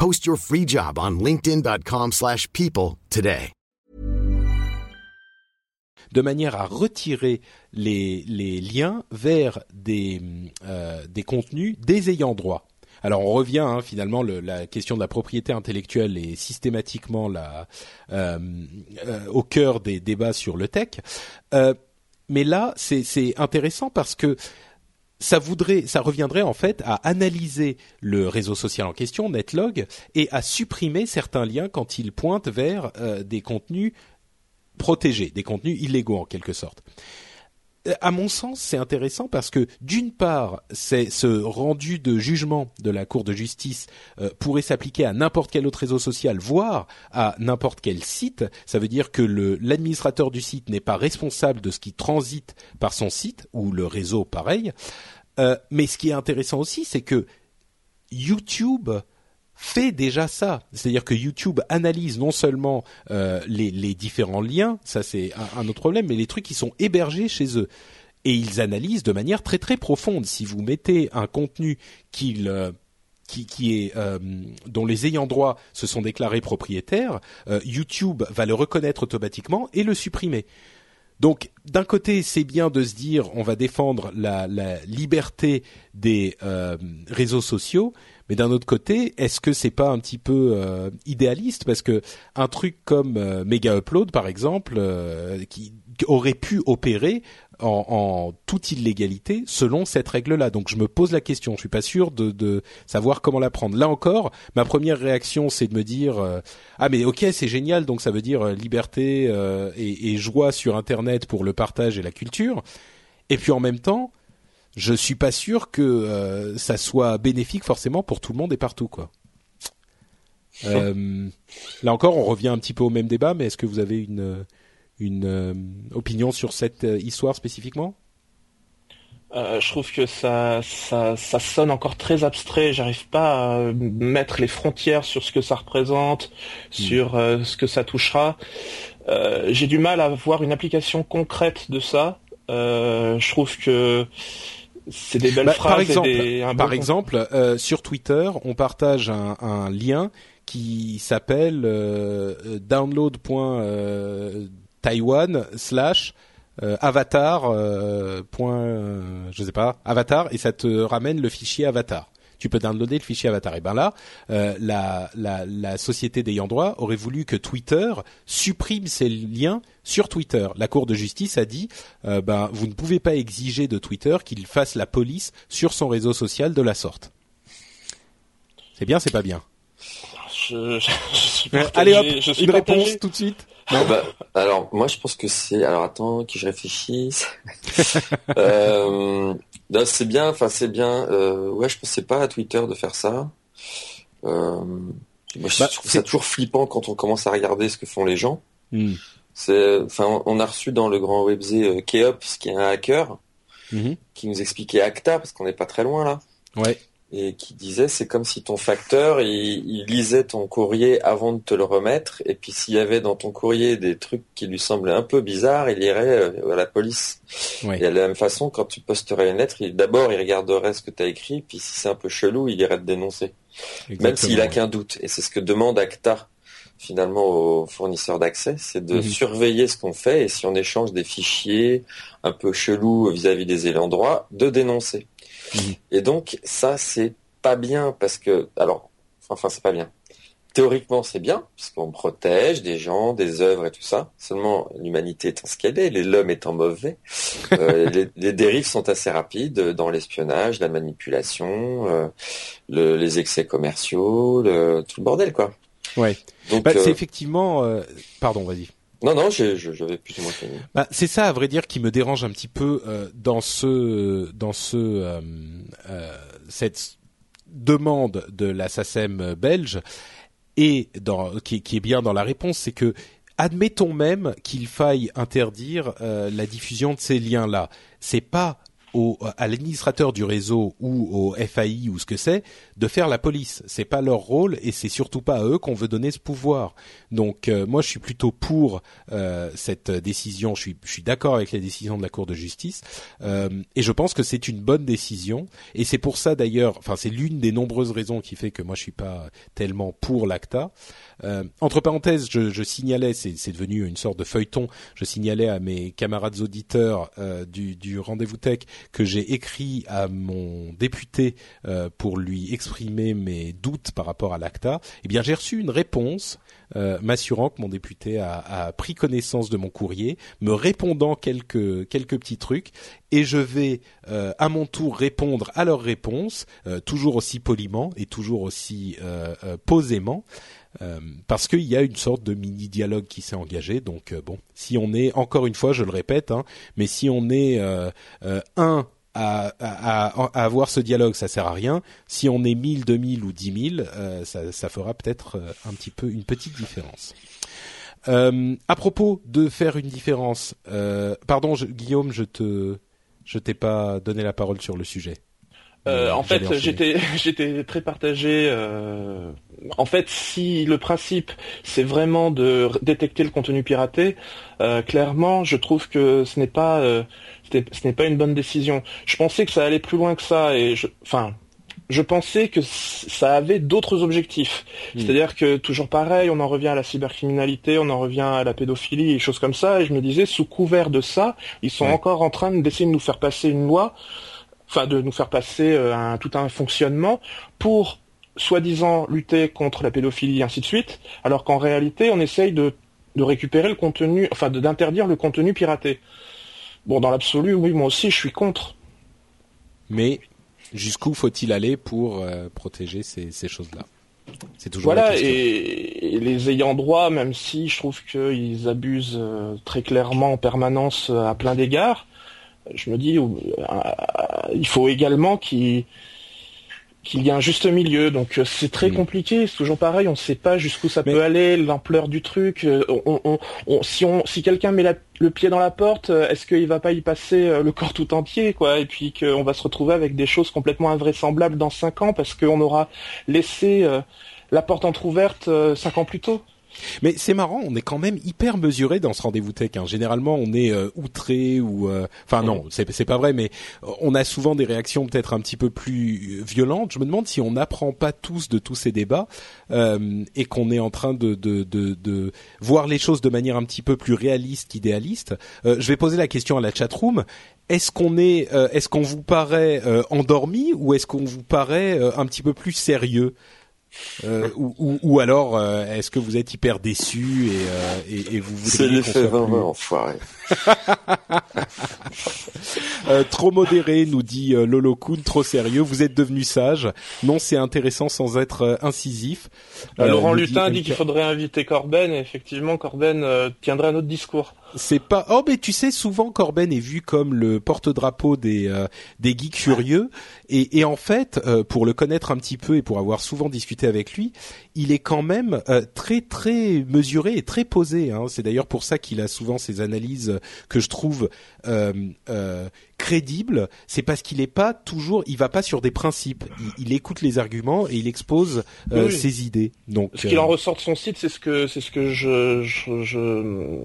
Post your free job on linkedin.com/people slash people today. de manière à retirer les, liens vers des, euh, des contenus des ayants droit. Alors on revient hein, finalement le, la question de la propriété intellectuelle est systématiquement la, euh, euh, au cœur des débats sur le tech. Mais là c'est intéressant parce que ça voudrait, ça reviendrait en fait à analyser le réseau social en question, Netlog, et à supprimer certains liens quand ils pointent vers euh, des contenus protégés, des contenus illégaux en quelque sorte. Euh, À mon sens, c'est intéressant parce que d'une part, c'est ce rendu de jugement de la Cour de justice euh, pourrait s'appliquer à n'importe quel autre réseau social, voire à n'importe quel site. Ça veut dire que l'administrateur du site n'est pas responsable de ce qui transite par son site ou le réseau pareil. Euh, mais ce qui est intéressant aussi, c'est que YouTube fait déjà ça. C'est-à-dire que YouTube analyse non seulement euh, les, les différents liens, ça c'est un, autre problème, mais les trucs qui sont hébergés chez eux. Et ils analysent de manière très très profonde. Si vous mettez un contenu euh, qui, qui est euh, dont les ayants droit se sont déclarés propriétaires, euh, YouTube va le reconnaître automatiquement et le supprimer. Donc, d'un côté, c'est bien de se dire, on va défendre la, la liberté des euh, réseaux sociaux, mais d'un autre côté, est-ce que c'est pas un petit peu euh, idéaliste? Parce que un truc comme euh, Mega Upload, par exemple, euh, qui, aurait pu opérer en, toute illégalité selon cette règle-là. Donc, je me pose la question. Je suis pas sûr de, savoir comment la prendre. Là encore, ma première réaction, c'est de me dire euh, ah mais ok, c'est génial. Donc, ça veut dire liberté et joie sur Internet pour le partage et la culture. Et puis en même temps, je suis pas sûr que euh, ça soit bénéfique forcément pour tout le monde et partout quoi. Euh, là encore, on revient un petit peu au même débat, mais est-ce que vous avez une une euh, opinion sur cette histoire spécifiquement? Euh, je trouve que ça, ça, ça sonne encore très abstrait. J'arrive pas à mettre les frontières sur ce que ça représente, sur euh, ce que ça touchera. Euh, J'ai du mal à voir une application concrète de ça. Je trouve que c'est des belles Bah, phrases Par exemple, des, par exemple, euh, sur Twitter, on partage un, un lien qui s'appelle euh, download.taiwan slash avatar point je sais pas avatar et ça te ramène le fichier avatar tu peux downloader le fichier avatar. Et ben là, euh, la, la, la société d'ayant droit aurait voulu que Twitter supprime ces liens sur Twitter. La Cour de justice a dit, euh, ben vous ne pouvez pas exiger de Twitter qu'il fasse la police sur son réseau social de la sorte. C'est bien, c'est pas bien? Je, je, suis Allez hop, une réponse tout de suite. Non bah, alors moi je pense que c'est alors attends que je réfléchisse. (laughs) euh, c'est bien, enfin c'est bien. Euh, ouais, je pensais pas à Twitter de faire ça. Euh, moi, je bah, trouve ça toujours flippant quand on commence à regarder ce que font les gens. Hmm. C'est, enfin, on a reçu dans le grand webzé euh, Keops, qui est un hacker, mhm. qui nous expliquait Acta parce qu'on n'est pas très loin là. Ouais et qui disait c'est comme si ton facteur il, lisait ton courrier avant de te le remettre et puis s'il y avait dans ton courrier des trucs qui lui semblaient un peu bizarres il irait euh, à la police. Et de la même façon quand tu posterais une lettre d'abord il regarderait ce que tu as écrit puis si c'est un peu chelou il irait te dénoncer. Même s'il a qu'un doute. Et c'est ce que demande Acta finalement aux fournisseurs d'accès c'est de mhm. surveiller ce qu'on fait et si on échange des fichiers un peu chelous vis-à-vis des élèves droits de dénoncer Et donc ça c'est pas bien parce que alors enfin c'est pas bien. Théoriquement c'est bien puisqu'on protège des gens, des œuvres et tout ça. Seulement l'humanité étant ce qu'elle est, l'homme étant mauvais, euh, (laughs) les, dérives sont assez rapides dans l'espionnage, la manipulation, euh, les excès commerciaux, le, tout le bordel quoi. Ouais. Donc bah, c'est euh, effectivement. Pardon, vas-y. Non, non, j'avais plus ou moins bah, c'est ça, à vrai dire, qui me dérange un petit peu euh, dans ce, dans ce, euh, euh, cette demande de la SACEM belge et dans, qui, est bien dans la réponse, c'est que admettons même qu'il faille interdire la diffusion de ces liens-là. C'est pas au, à l'administrateur du réseau ou au FAI ou ce que c'est de faire la police. C'est pas leur rôle et c'est surtout pas à eux qu'on veut donner ce pouvoir. Donc euh, moi je suis plutôt pour euh, cette décision. Je suis, je suis d'accord avec les décisions de la Cour de justice euh, et je pense que c'est une bonne décision. Et c'est pour ça d'ailleurs, enfin c'est l'une des nombreuses raisons qui fait que moi je suis pas tellement pour l'ACTA. Euh, entre parenthèses, je, je signalais, c'est devenu une sorte de feuilleton. Je signalais à mes camarades auditeurs euh, du, du rendez-vous tech que j'ai écrit à mon député pour lui exprimer mes doutes par rapport à l'ACTA. Eh bien, j'ai reçu une réponse euh, m'assurant que mon député a, pris connaissance de mon courrier, me répondant quelques quelques petits trucs, et je vais euh, à mon tour répondre à leurs réponses, toujours aussi poliment et toujours aussi posément. Euh, parce qu'il y a une sorte de mini dialogue qui s'est engagé. Donc euh, bon, si on est encore une fois, je le répète, hein, mais si on est euh, un à, à, à, avoir ce dialogue, ça sert à rien. Si on est 1000, 2000 ou 10 000, ça, ça fera peut-être un petit peu une petite différence. Euh, à propos de faire une différence, pardon Guillaume, je te, je t'ai pas donné la parole sur le sujet. Euh, en fait, j'étais (laughs) j'étais très partagé. Euh... En fait, si le principe c'est vraiment de détecter le contenu piraté, euh, clairement, je trouve que ce n'est pas euh, ce n'est pas une bonne décision. Je pensais que ça allait plus loin que ça et je, enfin, je pensais que ça avait d'autres objectifs. Hmm. C'est-à-dire que toujours pareil, on en revient à la cybercriminalité, on en revient à la pédophilie et choses comme ça. Et je me disais, sous couvert de ça, ils sont encore en train d'essayer de nous faire passer une loi enfin de nous faire passer euh, un, tout un fonctionnement pour soi-disant lutter contre la pédophilie et ainsi de suite, alors qu'en réalité on essaye de, de récupérer le contenu, enfin d'interdire le contenu piraté. Bon, dans l'absolu, oui, moi aussi je suis contre. Mais jusqu'où faut-il aller pour euh, protéger ces, ces choses-là? C'est toujours voilà et, les ayants droit, même si je trouve qu'ils abusent euh, très clairement en permanence à plein d'égards, je me dis, euh, il faut également qu'il qu'il y ait un juste milieu. Donc euh, c'est très mm. compliqué, c'est toujours pareil, on ne sait pas jusqu'où ça peut aller, l'ampleur du truc. Euh, si on, si quelqu'un met le pied dans la porte, est-ce qu'il va pas y passer le corps tout entier, quoi? Et puis qu'on va se retrouver avec des choses complètement invraisemblables dans cinq ans parce qu'on aura laissé la porte entrouverte cinq ans plus tôt. Mais c'est marrant, on est quand même hyper mesuré dans ce rendez-vous tech. Hein. Généralement, on est euh, outré ou, euh, enfin non, c'est pas vrai, mais on a souvent des réactions peut-être un petit peu plus violentes. Je me demande si on n'apprend pas tous de tous ces débats euh, et qu'on est en train de, de, de, de, voir les choses de manière un petit peu plus réaliste qu'idéaliste. je vais poser la question à la chatroom. Est-ce qu'on est, est-ce qu'on vous paraît endormi ou est-ce qu'on vous paraît un petit peu plus sérieux? Euh, ou, ou, ou, alors, euh, est-ce que vous êtes hyper déçu et, euh, et, et, vous voudriez C'est l'effet 20 plus... enfoiré. (laughs) euh, trop modéré, nous dit euh, Lolo Kun, trop sérieux. Vous êtes devenu sage. Non, c'est intéressant sans être euh, incisif. Laurent Lutin dit, dit qu'il faudrait inviter Corben et effectivement Corben tiendrait un autre discours c'est pas oh mais tu sais souvent Corben est vu comme le porte-drapeau des euh, des geeks furieux et, et en fait euh, pour le connaître un petit peu et pour avoir souvent discuté avec lui il est quand même euh, très très mesuré et très posé hein. c'est d'ailleurs pour ça qu'il a souvent ces analyses que je trouve crédibles c'est parce qu'il est pas toujours il va pas sur des principes il, il écoute les arguments et il expose oui. ses idées donc ce qu'il en ressort de son site c'est ce que c'est ce que je, je, je,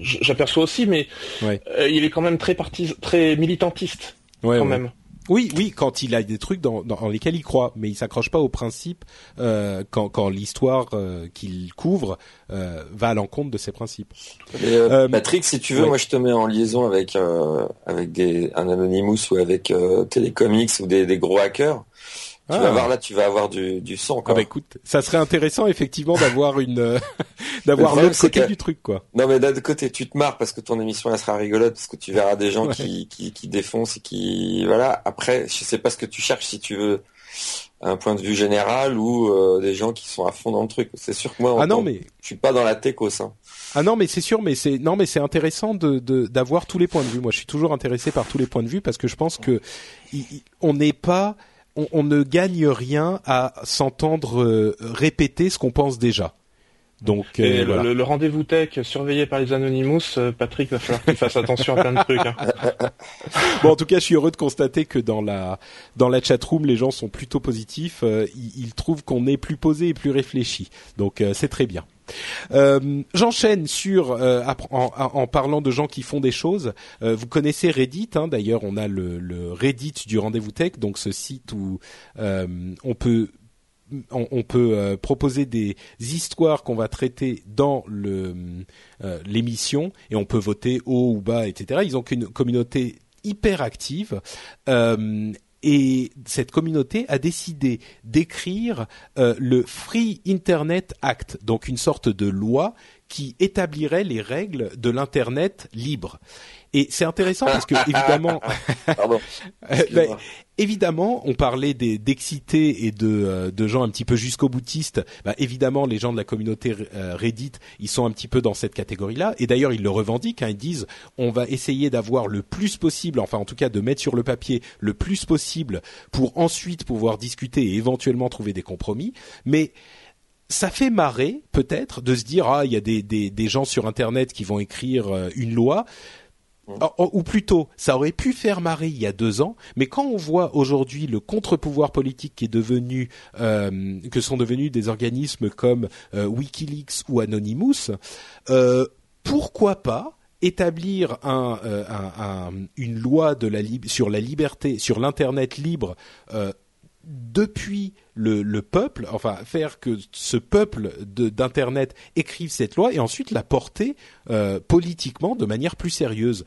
je j'aperçois aussi, mais ouais. euh, il est quand même très parti, très militantiste ouais, quand ouais. même. Oui, oui, quand il a des trucs dans, dans lesquels il croit, mais il s'accroche pas au principe euh, quand, quand l'histoire euh, qu'il couvre euh, va à l'encontre de ses principes. Et, Patrick, si tu veux, moi je te mets en liaison avec avec des, un Anonymous ou avec Telecomics ou des, des gros hackers. Tu ah. vas voir là, tu vas avoir du, du son. Quoi. Ah bah écoute, ça serait intéressant effectivement d'avoir une (laughs) d'avoir l'autre côté que... du truc quoi. Non mais d'un côté, tu te marres parce que ton émission elle sera rigolote parce que tu verras des gens ouais. qui, qui qui défoncent et qui voilà. Après, je sais pas ce que tu cherches si tu veux un point de vue général ou euh, des gens qui sont à fond dans le truc. C'est sûr que moi, ah non, mais je suis pas dans la techos. Hein. Ah non, mais c'est sûr, mais c'est non, mais c'est intéressant de d'avoir tous les points de vue. Moi, je suis toujours intéressé par tous les points de vue parce que je pense que y, y, on n'est pas on, on, ne gagne rien à s'entendre euh, répéter ce qu'on pense déjà. Donc, euh, voilà. le, le rendez-vous tech surveillé par les Anonymous, euh, Patrick va falloir qu'il fasse attention à plein de trucs. Hein. (laughs) bon, en tout cas, je suis heureux de constater que dans la dans la chatroom, les gens sont plutôt positifs. Euh, ils, ils, trouvent qu'on est plus posé et plus réfléchi. Donc, c'est très bien. Euh, J'enchaîne sur euh, en, parlant de gens qui font des choses. Euh, vous connaissez Reddit, hein, d'ailleurs, on a le, Reddit du rendez-vous tech, donc ce site où on peut on, peut proposer des histoires qu'on va traiter dans l'émission et on peut voter haut ou bas, etc. Ils ont une communauté hyper active. Et cette communauté a décidé d'écrire euh, le Free Internet Act, donc une sorte de loi qui établirait les règles de l'internet libre. Et c'est intéressant parce que (laughs) évidemment, (laughs) ben, évidemment, on parlait d'excités et de, euh, de gens un petit peu jusqu'au boutistes. Bah, évidemment, les gens de la communauté euh, Reddit, ils sont un petit peu dans cette catégorie-là. Et d'ailleurs, ils le revendiquent. Hein, ils disent, on va essayer d'avoir le plus possible, enfin en tout cas de mettre sur le papier le plus possible pour ensuite pouvoir discuter et éventuellement trouver des compromis. Mais ça fait marrer peut-être de se dire ah il y a des gens sur internet qui vont écrire euh, une loi ou plutôt, ça aurait pu faire marrer il y a deux ans, mais quand on voit aujourd'hui le contre-pouvoir politique qui est devenu, euh, que sont devenus des organismes comme euh, WikiLeaks ou Anonymous, euh, pourquoi pas établir un, une loi sur la liberté, sur l'internet libre depuis le, le, peuple, enfin faire que ce peuple d'internet écrive cette loi et ensuite la porter euh, politiquement de manière plus sérieuse.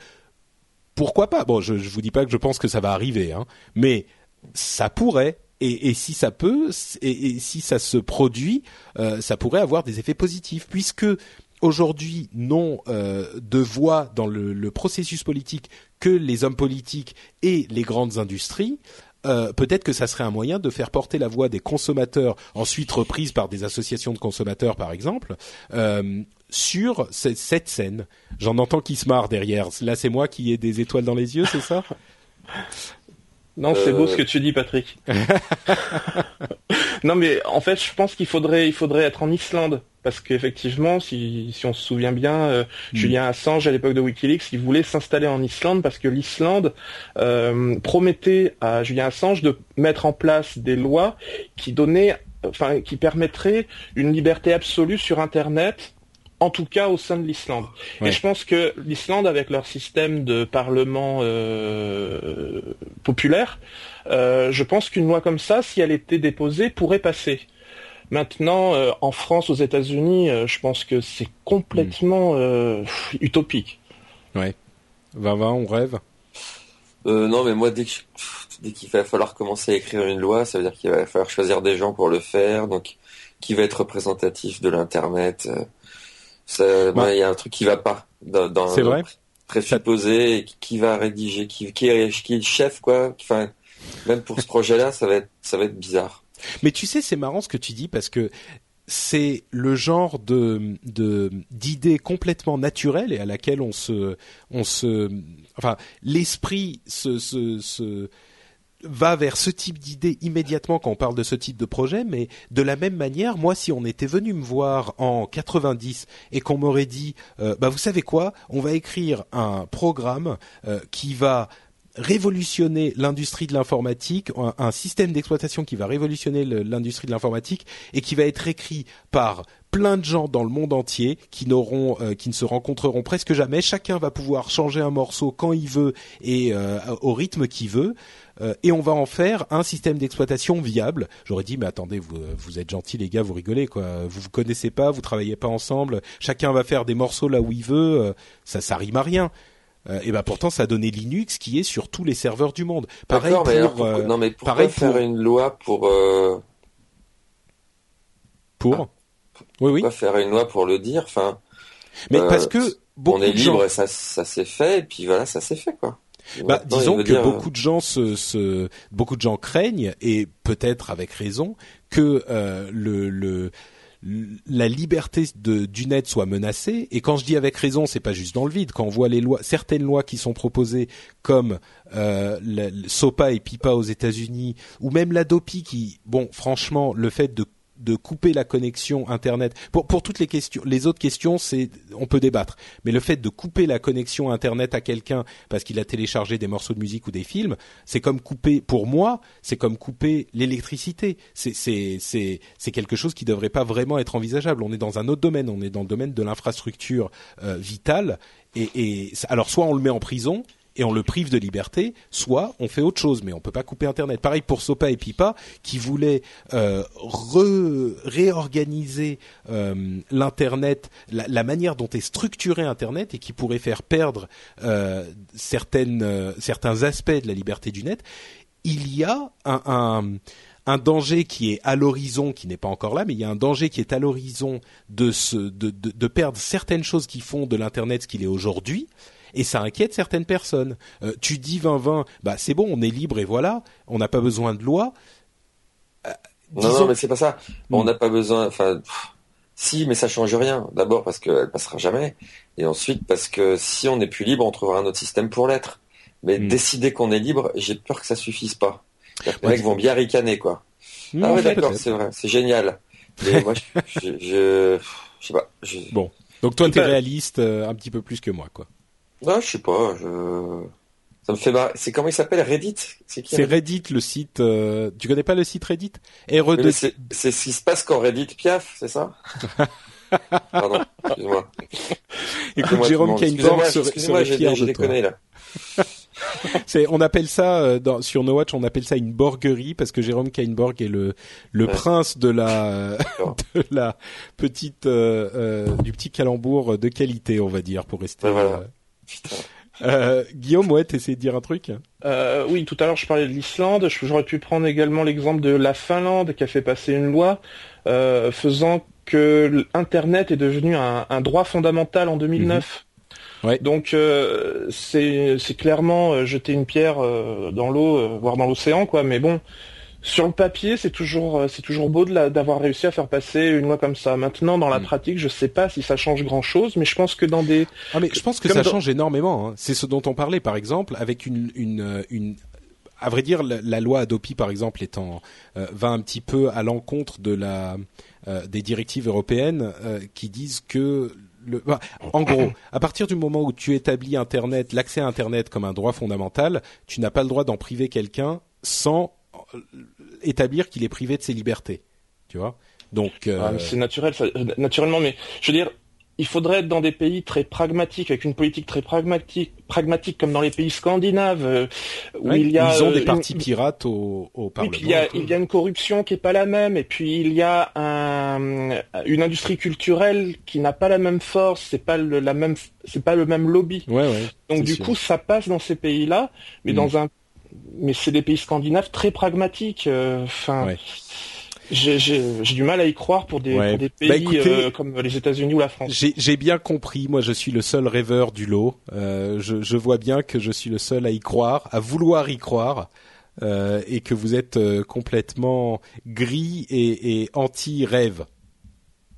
Pourquoi pas? Bon, je, je vous dis pas que je pense que ça va arriver, hein, mais ça pourrait. Et, si ça peut, et, si ça se produit, euh, ça pourrait avoir des effets positifs, puisque aujourd'hui non euh, de voix dans le, processus politique que les hommes politiques et les grandes industries, euh, peut-être que ça serait un moyen de faire porter la voix des consommateurs, ensuite reprise par des associations de consommateurs par exemple, euh, sur cette scène. J'en entends qui se marre derrière. Là, c'est moi qui ai des étoiles dans les yeux, c'est ça? Non, c'est euh... beau ce que tu dis, Patrick. (laughs) (laughs) non, mais en fait, je pense qu'il faudrait, il faudrait être en Islande parce qu'effectivement, si, si on se souvient bien, euh, mmh. Julien Assange à l'époque de WikiLeaks, il voulait s'installer en Islande parce que l'Islande euh, promettait à Julien Assange de mettre en place des lois qui donnaient enfin, qui permettrait une liberté absolue sur Internet en tout cas au sein de l'Islande. Et je pense que l'Islande, avec leur système de parlement euh, populaire, euh, je pense qu'une loi comme ça, si elle était déposée, pourrait passer. Maintenant, euh, en France, aux États-Unis, je pense que c'est complètement utopique. Ouais. 20-20, on rêve? Non, mais moi, dès qu'il va falloir commencer à écrire une loi, ça veut dire qu'il va falloir choisir des gens pour le faire. Donc, qui va être représentatif de l'Internet bah. il y a un truc qui va pas dans, dans c'est vrai. présupposé qui va rédiger qui, qui, est, qui est le chef quoi. Enfin même pour ce projet là ça va être ça va être bizarre. Mais tu sais c'est marrant ce que tu dis parce que c'est le genre de d'idée complètement naturelle et à laquelle on se on se enfin l'esprit se, se, se va vers ce type d'idée immédiatement quand on parle de ce type de projet, mais de la même manière, moi, si on était venu me voir en 90 et qu'on m'aurait dit, euh, bah vous savez quoi, on va écrire un programme euh, qui va révolutionner l'industrie de l'informatique, un, système d'exploitation qui va révolutionner l'industrie de l'informatique et qui va être écrit par plein de gens dans le monde entier qui n'auront, euh, qui ne se rencontreront presque jamais. Chacun va pouvoir changer un morceau quand il veut et au rythme qu'il veut. Euh, et on va en faire un système d'exploitation viable. J'aurais dit mais attendez, vous, vous êtes gentils les gars, vous rigolez quoi. Vous vous connaissez pas, vous travaillez pas ensemble. Chacun va faire des morceaux là où il veut. Euh, ça, ça rime à rien. Euh, et ben pourtant ça a donné Linux qui est sur tous les serveurs du monde. Pareil pour, mais non mais pourquoi faire une loi pour pour ah. oui oui. Faire une loi pour le dire? Enfin. Mais parce que on est libre et ça ça s'est fait et puis voilà ça s'est fait quoi. Bah, disons que beaucoup de gens se, beaucoup de gens craignent et peut-être avec raison que euh, le, le la liberté de, du net soit menacée. Et quand je dis avec raison, c'est pas juste dans le vide. Quand on voit les lois, certaines lois qui sont proposées, comme euh, le, SOPA et PIPA aux États-Unis, ou même l'ADOPI, qui, bon, franchement, le fait de de couper la connexion internet. Pour pour toutes les questions les autres questions c'est on peut débattre. Mais le fait de couper la connexion internet à quelqu'un parce qu'il a téléchargé des morceaux de musique ou des films c'est comme couper pour moi c'est comme couper l'électricité. C'est c'est c'est quelque chose qui devrait pas vraiment être envisageable. On est dans un autre domaine. On est dans le domaine de l'infrastructure euh, vitale. Et, et alors soit on le met en prison et on le prive de liberté, soit on fait autre chose, mais on peut pas couper Internet. Pareil pour Sopa et Pipa, qui voulaient euh, réorganiser euh, l'Internet, la, manière dont est structuré Internet, et qui pourrait faire perdre euh, certaines, certains aspects de la liberté du net. Il y a un, un danger qui est à l'horizon, qui n'est pas encore là, mais il y a un danger qui est à l'horizon de, de, de, de, perdre certaines choses qui font de l'Internet ce qu'il est aujourd'hui, et ça inquiète certaines personnes. Euh, tu dis 20-20, bah c'est bon, on est libre et voilà, on n'a pas besoin de loi. Euh, non, non, mais c'est pas ça. on hmm. n'a pas besoin. Enfin, si, mais ça change rien. D'abord parce qu'elle passera jamais, et ensuite parce que si on n'est plus libre, on trouvera un autre système pour l'être. Mais hmm. décider qu'on est libre, j'ai peur que ça suffise pas. Les mecs vont bien ricaner, quoi. ah ouais, d'accord, c'est vrai, c'est génial. Mais moi, je, je, je, sais pas. Bon, donc toi, t'es réaliste euh, un petit peu plus que moi, quoi. Non, je sais pas. Je... Ça me fait marrer. C'est comment il s'appelle Reddit? C'est Reddit? Le site. Euh... Tu connais pas le site Reddit? Re C'est ce qui se passe quand Reddit piaf, c'est ça? (laughs) Pardon, excuse-moi. (laughs) Écoute, Jérôme Kainborg serait, serait fier de toi. là. (laughs) c'est, on appelle ça euh, dans, sur No Watch, on appelle ça une borguerie parce que Jérôme Kainborg est le le prince de la de la petite euh, euh, du petit calembour de qualité, on va dire, pour rester. voilà. Euh, Guillaume, ouais, t'essayais de dire un truc euh, Oui, tout à l'heure je parlais de l'Islande. J'aurais pu prendre également l'exemple de la Finlande qui a fait passer une loi euh, faisant que Internet est devenu un, droit fondamental en 2009. Mhm. Ouais. Donc euh, c'est clairement jeter une pierre dans l'eau, voire dans l'océan, quoi. Mais bon, sur le papier, c'est toujours euh, c'est toujours beau d'avoir réussi à faire passer une loi comme ça. Maintenant, dans la mm. pratique, je sais pas si ça change grand chose, mais je pense que dans des ah mais je pense que ça change énormément. Hein. C'est ce dont on parlait, par exemple, avec une une euh, une à vrai dire, la, loi Adopi, par exemple, étant euh, va un petit peu à l'encontre de la des directives européennes qui disent que le, bah, en gros, à partir du moment où tu établis Internet, l'accès à Internet comme un droit fondamental, tu n'as pas le droit d'en priver quelqu'un sans établir qu'il est privé de ses libertés. tu vois. Donc ah, c'est naturel, ça, naturellement, mais je veux dire, il faudrait être dans des pays très pragmatiques, avec une politique très pragmatique, pragmatique comme dans les pays scandinaves, euh, où il y a ils ont des partis pirates au, au Parlement. il y a, il y a une corruption qui est pas la même, et puis il y a un, une industrie culturelle qui n'a pas la même force, c'est pas le, la même, c'est pas le même lobby. Ouais, ouais, Donc du coup, ça passe dans ces pays-là, mais mm. dans un, mais c'est des pays scandinaves très pragmatiques. Euh, enfin. J'ai du mal à y croire pour des, pour des bah, pays euh, comme les États-Unis ou la France. J'ai bien compris. Moi, je suis le seul rêveur du lot. Euh, je, je, vois bien que je suis le seul à y croire, à vouloir y croire. Euh, et que vous êtes euh, complètement gris et, et anti-rêve.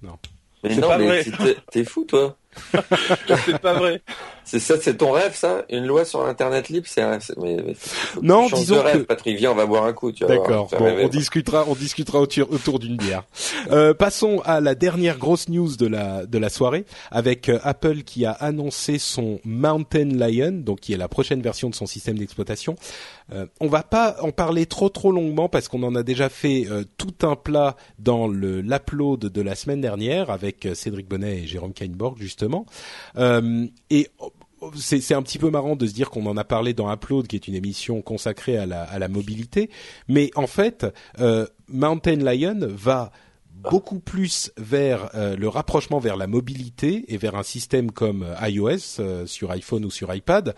Non. Mais non, mais t'es fou, toi. (laughs) c'est pas vrai. C'est ça, c'est ton rêve, ça? Une loi sur l'internet libre, c'est mais, non, disons rêve, Patrick, viens, on va boire un coup. D'accord. Bon, on discutera, on discutera autour, autour d'une bière. Euh, passons à la dernière grosse news de la de la soirée avec euh, Apple qui a annoncé son Mountain Lion, donc qui est la prochaine version de son système d'exploitation. Euh, on va pas en parler trop trop longuement parce qu'on en a déjà fait euh, tout un plat dans le l'upload de la semaine dernière avec euh, Cédric Bonnet et Jérôme Kainborg justement. Et c'est un petit peu marrant de se dire qu'on en a parlé dans Upload, qui est une émission consacrée à la, mobilité. Mais en fait, Mountain Lion va beaucoup plus vers le rapprochement vers la mobilité et vers un système comme iOS sur iPhone ou sur iPad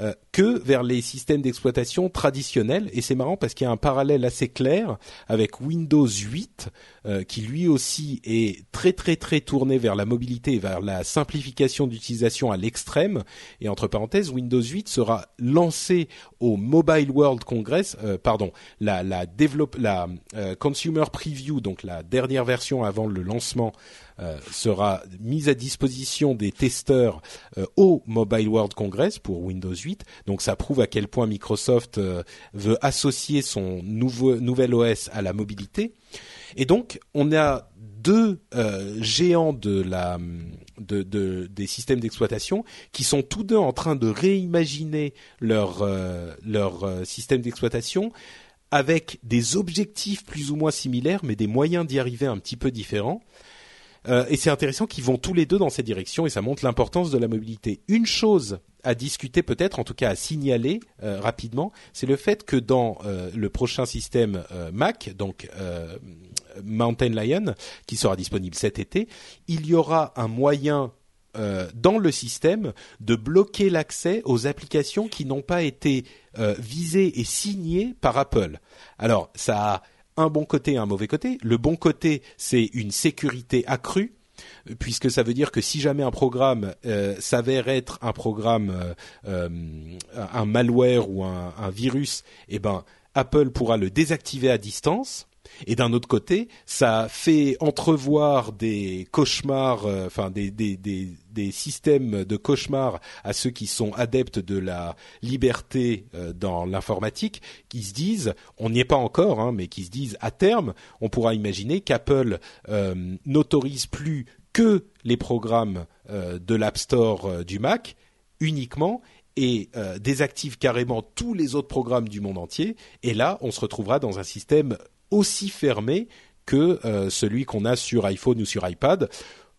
euh, que vers les systèmes d'exploitation traditionnels. Et c'est marrant parce qu'il y a un parallèle assez clair avec Windows 8, euh, qui lui aussi est très très très tourné vers la mobilité et vers la simplification d'utilisation à l'extrême. Et entre parenthèses, Windows 8 sera lancé au Mobile World Congress, euh, pardon, la la Consumer Preview, donc la dernière version avant le lancement euh, sera mise à disposition des testeurs euh, au Mobile World Congress pour Windows 8. Donc ça prouve à quel point Microsoft euh, veut associer son nouveau nouvel OS à la mobilité. Et donc on a deux géants de la de, de, des systèmes d'exploitation qui sont tous deux en train de réimaginer leur leur système d'exploitation avec des objectifs plus ou moins similaires mais des moyens d'y arriver un petit peu différents. Euh, et c'est intéressant qu'ils vont tous les deux dans cette direction et ça montre l'importance de la mobilité. Une chose à discuter peut-être, en tout cas à signaler euh, rapidement, c'est le fait que dans euh, le prochain système Mac, donc Mountain Lion, qui sera disponible cet été, il y aura un moyen dans le système de bloquer l'accès aux applications qui n'ont pas été visées et signées par Apple. Alors ça a un bon côté et un mauvais côté. Le bon côté, c'est une sécurité accrue puisque ça veut dire que si jamais un programme euh, s'avère être un programme, euh, euh, un malware ou un, un, virus, eh ben Apple pourra le désactiver à distance et d'un autre côté, ça fait entrevoir des cauchemars, euh, enfin des, des, des, des, systèmes de cauchemars à ceux qui sont adeptes de la liberté euh, dans l'informatique, qui se disent, on n'y est pas encore, hein, mais qui se disent à terme, on pourra imaginer qu'Apple euh, n'autorise plus que les programmes de l'App Store du Mac uniquement et désactive carrément tous les autres programmes du monde entier. Et là, on se retrouvera dans un système aussi fermé que euh, celui qu'on a sur iPhone ou sur iPad.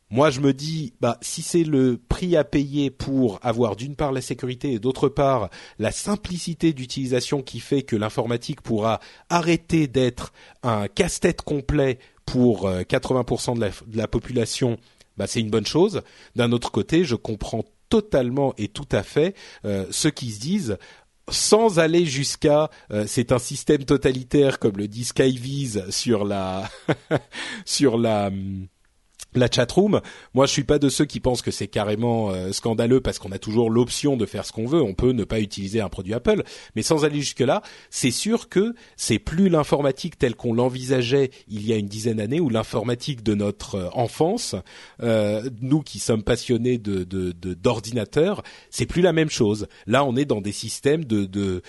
Moi, je me dis, bah, si c'est le prix à payer pour avoir d'une part la sécurité et d'autre part la simplicité d'utilisation qui fait que l'informatique pourra arrêter d'être un casse-tête complet pour 80% euh, de la, population, bah, c'est une bonne chose. D'un autre côté, je comprends totalement et tout à fait euh, ceux qui se disent sans aller jusqu'à euh, c'est un système totalitaire comme le dit Skyvise sur la (laughs) sur la hum, la chatroom. Moi, je suis pas de ceux qui pensent que c'est carrément euh, scandaleux parce qu'on a toujours l'option de faire ce qu'on veut. On peut ne pas utiliser un produit Apple, mais sans aller jusque là, c'est sûr que c'est plus l'informatique telle qu'on l'envisageait il y a une dizaine d'années ou l'informatique de notre euh, enfance. Euh, nous qui sommes passionnés d'ordinateurs, c'est plus la même chose. Là, on est dans des systèmes de,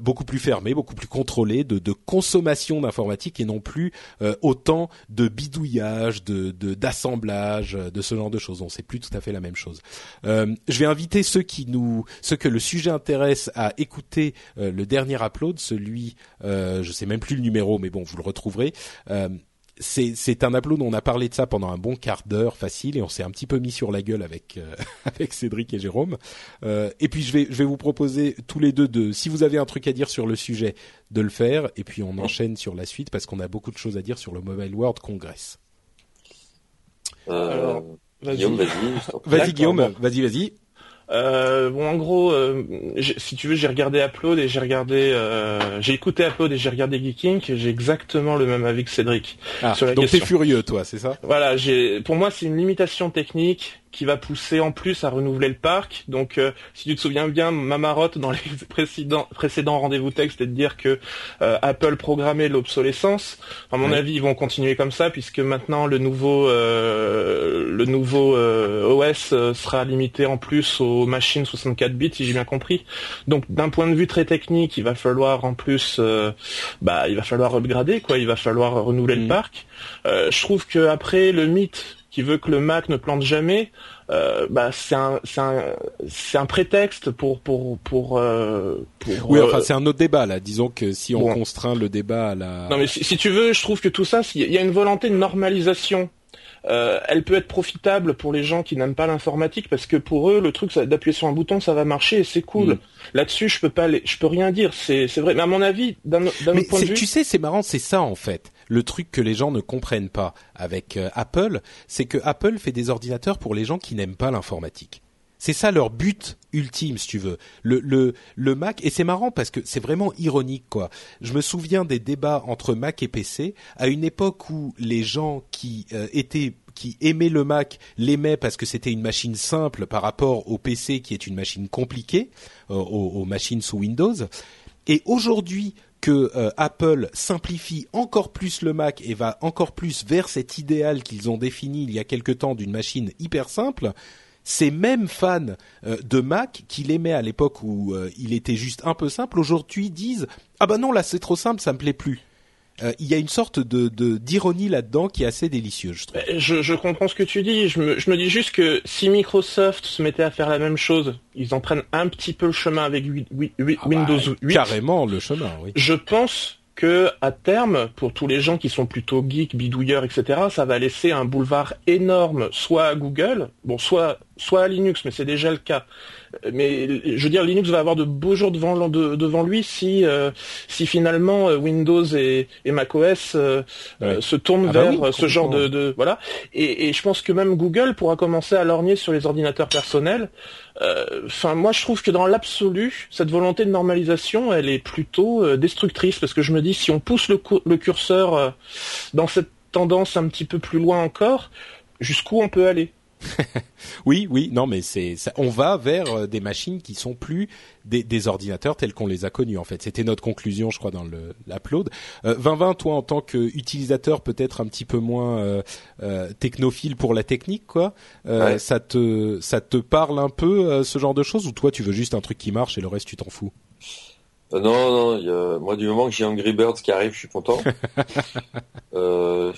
beaucoup plus fermés, beaucoup plus contrôlés, de, de consommation d'informatique et non plus autant de bidouillage, de d'assemblage euh, de ce genre de choses. Donc c'est plus tout à fait la même chose. Euh, je vais inviter ceux qui nous, ceux que le sujet intéresse à écouter euh, le dernier upload, celui, euh, je sais même plus le numéro, mais bon, vous le retrouverez. c'est un upload. On a parlé de ça pendant un bon quart d'heure facile et on s'est un petit peu mis sur la gueule avec (laughs) avec Cédric et Jérôme. Et puis je vais je vais vous proposer tous les deux de si vous avez un truc à dire sur le sujet de le faire et puis on enchaîne sur la suite parce qu'on a beaucoup de choses à dire sur le Mobile World Congress. Euh, Guillaume, vas-y. Vas-y Guillaume, vas-y vas-y. Euh, bon, en gros, euh, si tu veux, j'ai regardé Upload et j'ai regardé, euh, j'ai écouté Upload et j'ai regardé Geeking. J'ai exactement le même avis que Cédric ah, sur la donc t'es furieux, toi, c'est ça? Voilà, j'ai, pour moi, c'est une limitation technique qui va pousser en plus à renouveler le parc. Donc, euh, si tu te souviens bien, ma marotte dans les (laughs) précédents, précédents rendez-vous texte, c'était de dire que euh, Apple programmait l'obsolescence. À mon avis, ils vont continuer comme ça, puisque maintenant le nouveau, euh, le nouveau OS sera limité en plus aux machines 64 bits, si j'ai bien compris. Donc, d'un point de vue très technique, il va falloir en plus, bah, il va falloir upgrader, quoi. Il va falloir renouveler le mm. parc. je trouve que après le mythe qui veut que le Mac ne plante jamais, euh, bah c'est un c'est un c'est un prétexte pour pour pour, euh, pour oui enfin euh, c'est un autre débat là. Disons que si on constreint le débat à la non mais si, tu veux je trouve que tout ça il y a une volonté de normalisation. Euh, elle peut être profitable pour les gens qui n'aiment pas l'informatique parce que pour eux le truc d'appuyer sur un bouton ça va marcher et c'est cool. Mm. Là-dessus je peux pas je peux rien dire. C'est c'est vrai. Mais à mon avis d'un autre point de vue tu sais c'est marrant c'est ça en fait le truc que les gens ne comprennent pas avec euh, Apple, c'est que Apple fait des ordinateurs pour les gens qui n'aiment pas l'informatique. C'est ça leur but ultime, si tu veux. Le, le, le Mac, et c'est marrant parce que c'est vraiment ironique, quoi. Je me souviens des débats entre Mac et PC à une époque où les gens qui euh, étaient qui aimaient le Mac l'aimaient parce que c'était une machine simple par rapport au PC qui est une machine compliquée, euh, aux, machines sous Windows. Et aujourd'hui, que euh, Apple simplifie encore plus le Mac et va encore plus vers cet idéal qu'ils ont défini il y a quelque temps d'une machine hyper simple, ces mêmes fans euh, de Mac qui l'aimaient à l'époque où euh, il était juste un peu simple, aujourd'hui disent ah bah non là c'est trop simple, ça me plaît plus. Euh, il y a une sorte de d'ironie là-dedans qui est assez délicieuse, je trouve. Je, je, comprends ce que tu dis. Je me, je me dis juste que si Microsoft se mettait à faire la même chose, ils en prennent un petit peu le chemin avec ah bah, Windows 8. Carrément le chemin, oui. Je pense que à terme, pour tous les gens qui sont plutôt geeks, bidouilleurs, etc., ça va laisser un boulevard énorme, soit à Google, bon, soit soit à Linux, mais c'est déjà le cas. Mais je veux dire, Linux va avoir de beaux jours devant, devant lui si euh, si finalement euh, Windows et, et macOS euh, se tournent ah bah vers ce genre de, de voilà. Et, et, je pense que même Google pourra commencer à lorgner sur les ordinateurs personnels. Enfin, moi, je trouve que dans l'absolu, cette volonté de normalisation, elle est plutôt destructrice parce que je me dis, si on pousse le, le curseur dans cette tendance un petit peu plus loin encore, jusqu'où on peut aller? (laughs) oui, oui, non, mais c'est, on va vers euh, des machines qui sont plus des, ordinateurs tels qu'on les a connus. En fait, c'était notre conclusion, je crois, dans le l'upload. Euh, 2020, toi, en tant qu'utilisateur, peut-être un petit peu moins euh, euh, technophile pour la technique, quoi. Ça te, ça te parle un peu ce genre de choses, ou toi, tu veux juste un truc qui marche et le reste, tu t'en fous? Non, non, moi du moment que j'ai Angry Birds qui arrive, je suis content. (laughs) euh,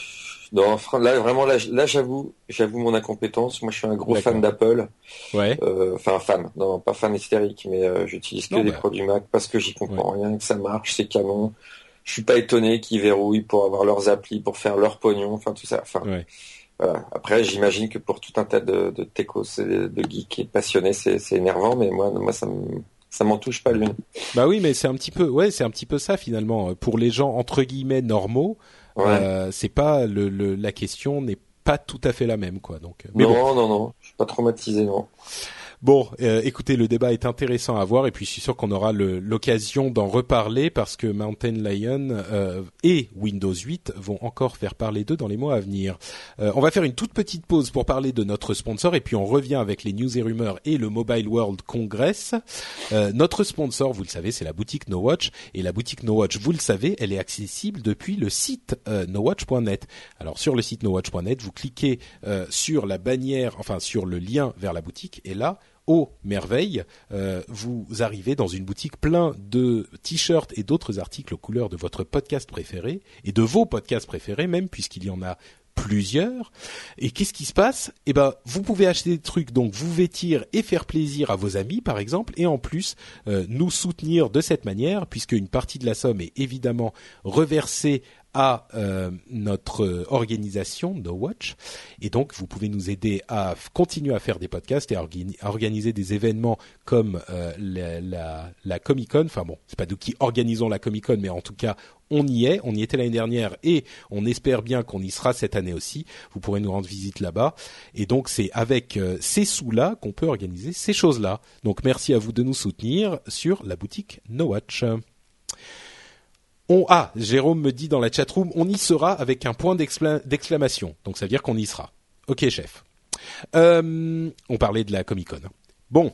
non, là vraiment là, là j'avoue, j'avoue mon incompétence. Moi, je suis un gros fan d'Apple. Ouais. Euh, enfin fan, non pas fan hystérique, mais euh, j'utilise que des bah. produits Mac parce que j'y comprends rien, que ça marche, c'est canon. Je suis pas étonné qu'ils verrouillent pour avoir leurs applis, pour faire leur pognon, enfin tout ça. Enfin, voilà. Après, j'imagine que pour tout un tas de, de techos, de geeks et passionnés, c'est énervant, mais moi, moi ça me ça m'en touche pas l'une. Bah oui, mais c'est un petit peu, ouais, c'est un petit peu ça finalement. Pour les gens entre guillemets normaux, euh, c'est pas le, la question n'est pas tout à fait la même quoi. Donc. Euh, mais non, non, non, je suis pas traumatisé non. Bon, euh, écoutez, le débat est intéressant à voir et puis je suis sûr qu'on aura l'occasion d'en reparler parce que Mountain Lion euh, et Windows 8 vont encore faire parler d'eux dans les mois à venir. Euh, on va faire une toute petite pause pour parler de notre sponsor et puis on revient avec les news et rumeurs et le Mobile World Congress. notre sponsor, vous le savez, c'est la boutique No Watch et la boutique No Watch, vous le savez, elle est accessible depuis le site nowatch.net. Alors sur le site nowatch.net, vous cliquez sur la bannière, enfin sur le lien vers la boutique et là aux merveilles, euh, vous arrivez dans une boutique plein de t-shirts et d'autres articles aux couleurs de votre podcast préféré et de vos podcasts préférés même puisqu'il y en a plusieurs. Et qu'est-ce qui se passe? Eh ben, vous pouvez acheter des trucs donc vous vêtir et faire plaisir à vos amis, par exemple, et en plus euh, nous soutenir de cette manière, puisque une partie de la somme est évidemment reversée à euh, notre organisation No Watch et donc vous pouvez nous aider à continuer à faire des podcasts et à, organiser des événements comme euh, la, la, la, Comic Con. Enfin bon, c'est pas nous qui organisons la Comic Con, mais en tout cas on y est, on y était l'année dernière et on espère bien qu'on y sera cette année aussi. Vous pourrez nous rendre visite là-bas et donc c'est avec euh, ces sous-là qu'on peut organiser ces choses-là. Donc merci à vous de nous soutenir sur la boutique No Watch. On, ah, Jérôme me dit dans la chatroom, on y sera avec un point d'exclamation. Donc ça veut dire qu'on y sera. Ok, chef. Euh, on parlait de la Comic Con. Bon.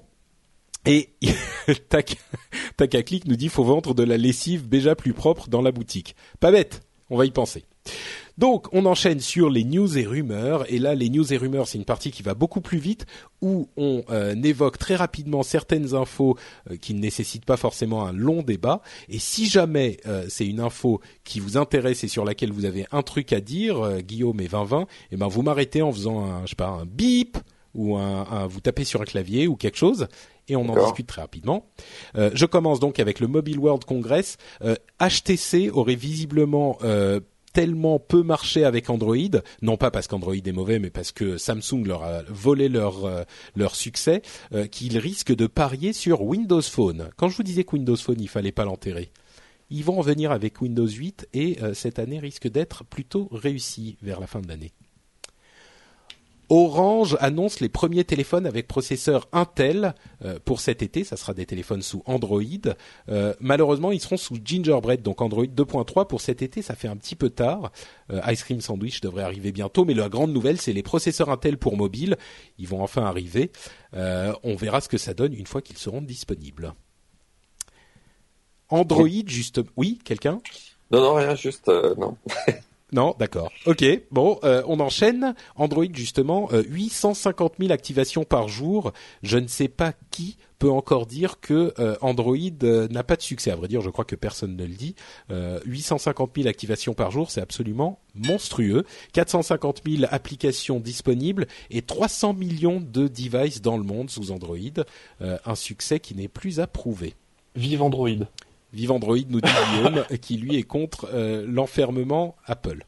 Et (laughs) clic nous dit faut vendre de la lessive déjà plus propre dans la boutique. Pas bête. On va y penser. Donc, on enchaîne sur les news et rumeurs. Et là, les news et rumeurs, c'est une partie qui va beaucoup plus vite, où on euh, évoque très rapidement certaines infos euh, qui ne nécessitent pas forcément un long débat. Et si jamais euh, c'est une info qui vous intéresse et sur laquelle vous avez un truc à dire, Guillaume et 2020, eh ben vous m'arrêtez en faisant un, je sais pas, un bip ou un, vous tapez sur un clavier ou quelque chose et on en discute très rapidement. je commence donc avec le Mobile World Congress. HTC aurait visiblement tellement peu marché avec Android, non pas parce qu'Android est mauvais, mais parce que Samsung leur a volé leur euh, leur succès, euh, qu'ils risquent de parier sur Windows Phone. Quand je vous disais que Windows Phone, il fallait pas l'enterrer, ils vont revenir avec Windows 8 et euh, cette année risque d'être plutôt réussie vers la fin de l'année. Orange annonce les premiers téléphones avec processeur Intel euh, pour cet été. Ça sera des téléphones sous Android. Euh, malheureusement, ils seront sous Gingerbread, donc Android 2.3 pour cet été. Ça fait un petit peu tard. Euh, Ice Cream Sandwich devrait arriver bientôt, mais la grande nouvelle, c'est les processeurs Intel pour mobile. Ils vont enfin arriver. on verra ce que ça donne une fois qu'ils seront disponibles. Android, juste. Oui, quelqu'un? Non, non, rien, juste non. (laughs) Non, d'accord. Ok, bon, euh, on enchaîne. Android justement, euh, 850 000 activations par jour. Je ne sais pas qui peut encore dire que euh, Android euh, n'a pas de succès. À vrai dire, je crois que personne ne le dit. 850 000 activations par jour, c'est absolument monstrueux. 450 000 applications disponibles et 300 millions de devices dans le monde sous Android. un succès qui n'est plus à prouver. Vive Android. Vive Android, nous dit Guillaume, (laughs) qui lui est contre euh, l'enfermement Apple.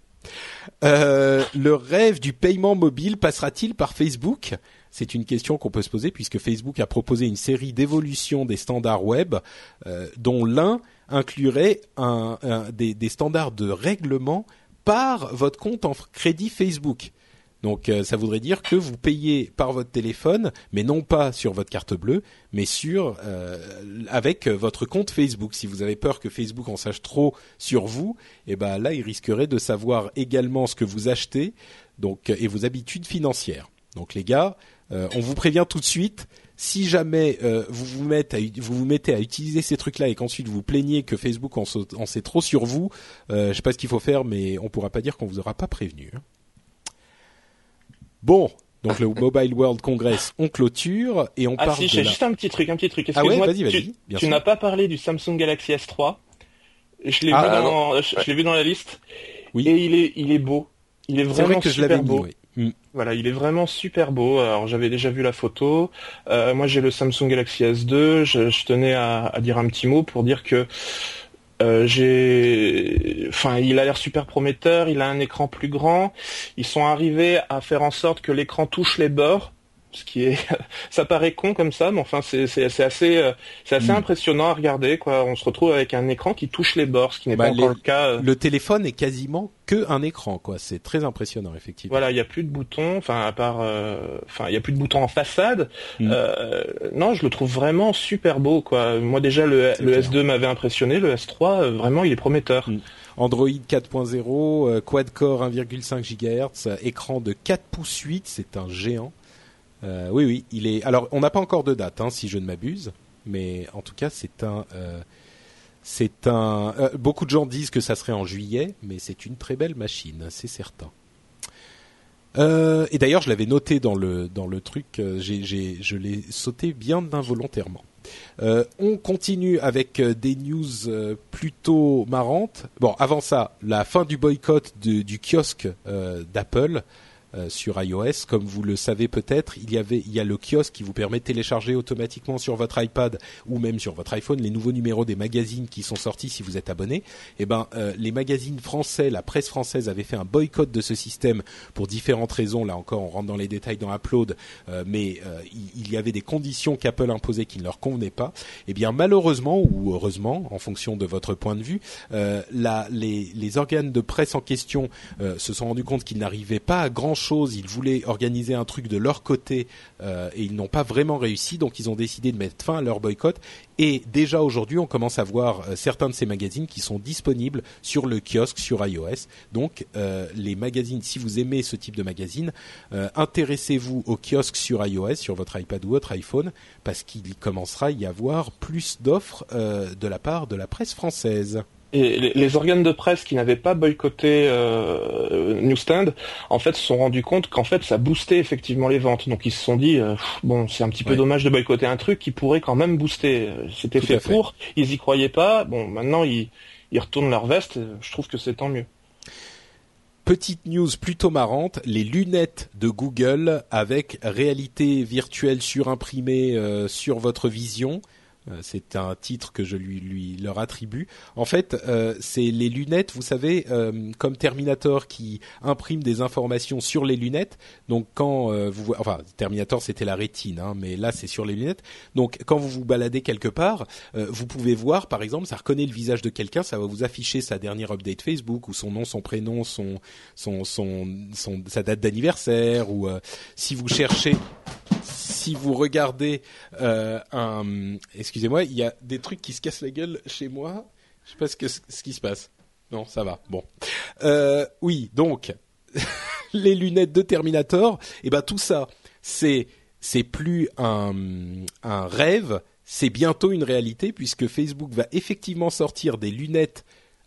Euh, le rêve du paiement mobile passera-t-il par Facebook? C'est une question qu'on peut se poser puisque Facebook a proposé une série d'évolutions des standards web, euh, dont l'un inclurait des standards de règlement par votre compte en crédit Facebook. Donc euh, ça voudrait dire que vous payez par votre téléphone, mais non pas sur votre carte bleue, mais sur euh, avec votre compte Facebook. Si vous avez peur que Facebook en sache trop sur vous, eh ben là il risquerait de savoir également ce que vous achetez, donc et vos habitudes financières. Donc les gars, euh, on vous prévient tout de suite. Si jamais vous vous, mettez à, vous vous mettez à utiliser ces trucs-là et qu'ensuite vous plaignez que Facebook en, sait trop sur vous, je sais pas ce qu'il faut faire, mais on pourra pas dire qu'on vous aura pas prévenu. Hein. Bon, donc le Mobile World Congress, on clôture et on ah parle si, j'ai juste un petit truc, un petit truc. Ah ouais, vas-y, vas-y. Tu, n'as pas parlé du Samsung Galaxy S3. Je l'ai ah, vu, dans, je, l'ai vu dans la liste. Oui. Et il est, il est beau. Il est vraiment vrai que super je beau. Mis, mm. Voilà, il est vraiment super beau. Alors j'avais déjà vu la photo. Euh, moi j'ai le Samsung Galaxy S2. Je, je tenais à, à, dire un petit mot pour dire que euh, j'ai, il a l'air super prometteur. Il a un écran plus grand. Ils sont arrivés à faire en sorte que l'écran touche les bords ce qui est (laughs) ça paraît con comme ça mais enfin c'est c'est assez euh, c'est assez mm. impressionnant à regarder quoi on se retrouve avec un écran qui touche les bords ce qui n'est bah, pas encore le cas euh. le téléphone est quasiment que un écran quoi c'est très impressionnant effectivement voilà il y a plus de boutons enfin à part euh, enfin il y a plus de boutons en façade mm. non je le trouve vraiment super beau quoi moi déjà le, le S2 m'avait impressionné le S3 vraiment il est prometteur mm. Android 4.0, quad-core 1,5 GHz, écran de 4 pouces 8, c'est un géant. Euh, oui, oui, il est. Alors, on n'a pas encore de date, hein, si je ne m'abuse, mais en tout cas, c'est un. Euh, c'est un. Euh, beaucoup de gens disent que ça serait en juillet, mais c'est une très belle machine, c'est certain. et d'ailleurs, je l'avais noté dans le truc. J'ai, j'ai, je l'ai sauté bien involontairement. on continue avec des news plutôt marrantes. Bon, avant ça, la fin du boycott du kiosque d'Apple euh, sur iOS. Comme vous le savez peut-être, il y avait, il y a le kiosque qui vous permet de télécharger automatiquement sur votre iPad ou même sur votre iPhone les nouveaux numéros des magazines qui sont sortis si vous êtes abonné. Eh ben, euh, les magazines français, la presse française avait fait un boycott de ce système pour différentes raisons. Là encore, on rentre dans les détails dans Upload, euh, mais il, y avait des conditions qu'Apple imposait qui ne leur convenaient pas. Eh bien, malheureusement ou heureusement, en fonction de votre point de vue, les, les, organes de presse en question se sont rendus compte qu'ils n'arrivaient pas à grand chose. Ils voulaient organiser un truc de leur côté euh, et ils n'ont pas vraiment réussi. Donc ils ont décidé de mettre fin à leur boycott. Et déjà aujourd'hui, on commence à voir euh, certains de ces magazines qui sont disponibles sur le kiosque sur iOS. Donc euh, les magazines, si vous aimez ce type de magazine, intéressez-vous au kiosque sur iOS, sur votre iPad ou votre iPhone, parce qu'il commencera à y avoir plus d'offres de la part de la presse française. Et les, organes de presse qui n'avaient pas boycotté euh, Newsstand, en fait, se sont rendus compte qu'en fait, ça boostait effectivement les ventes. Donc, ils se sont dit, euh, bon, c'est un petit peu dommage de boycotter un truc qui pourrait quand même booster. C'était fait, pour, ils y croyaient pas. Bon, maintenant, ils, ils retournent leur veste. Je trouve que c'est tant mieux. Petite news plutôt marrante, les lunettes de Google avec réalité virtuelle surimprimée euh, sur votre vision c'est un titre que je lui, leur attribue. En fait, euh, c'est les lunettes, vous savez, euh, comme Terminator qui imprime des informations sur les lunettes. Donc quand vous, enfin Terminator c'était la rétine, hein, mais là c'est sur les lunettes. Donc quand vous vous baladez quelque part, vous pouvez voir, par exemple, ça reconnaît le visage de quelqu'un, ça va vous afficher sa dernière update Facebook ou son nom, son prénom, son sa date d'anniversaire ou si vous cherchez si vous regardez euh, un, excusez-moi, il y a des trucs qui se cassent la gueule chez moi. Je sais pas ce, que, ce qui se passe. Non, ça va. Bon, euh, oui, donc (laughs) les lunettes de Terminator, et eh ben tout ça, c'est c'est plus un, un rêve, c'est bientôt une réalité puisque Facebook va effectivement sortir des lunettes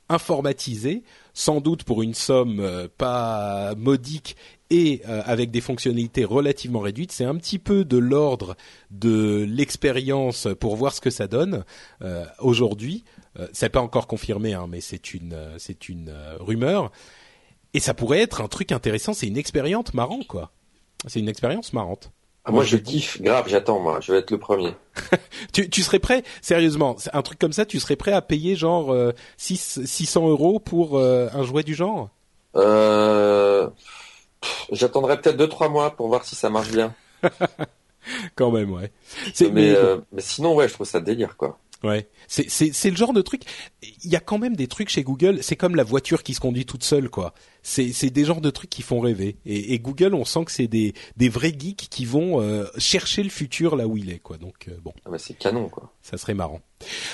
informatisées, sans doute pour une somme euh, pas modique et euh, avec des fonctionnalités relativement réduites. C'est un petit peu de l'ordre de l'expérience pour voir ce que ça donne euh, aujourd'hui. C'est pas encore confirmé, hein, mais c'est une c'est une rumeur. Et ça pourrait être un truc intéressant. C'est une expérience marrante, quoi. C'est une expérience marrante. Ah, moi, je kiffe, grave, j'attends, moi, je vais être le premier. (laughs) tu, tu serais prêt, sérieusement, un truc comme ça, tu serais prêt à payer genre euh, 6, 600 euros pour un jouet du genre? Euh, J'attendrai peut-être deux trois mois pour voir si ça marche bien. (laughs) Quand même, ouais. Mais, euh, mais, sinon, ouais, je trouve ça délire, quoi. Ouais, c'est c'est le genre de truc. Il y a quand même des trucs chez Google. C'est comme la voiture qui se conduit toute seule, quoi c'est des genres de trucs qui font rêver. Et, Google, on sent que c'est des des vrais geeks qui vont euh, chercher le futur là où il est, quoi. Donc euh, bon. Ah bah c'est canon, quoi. Ça serait marrant.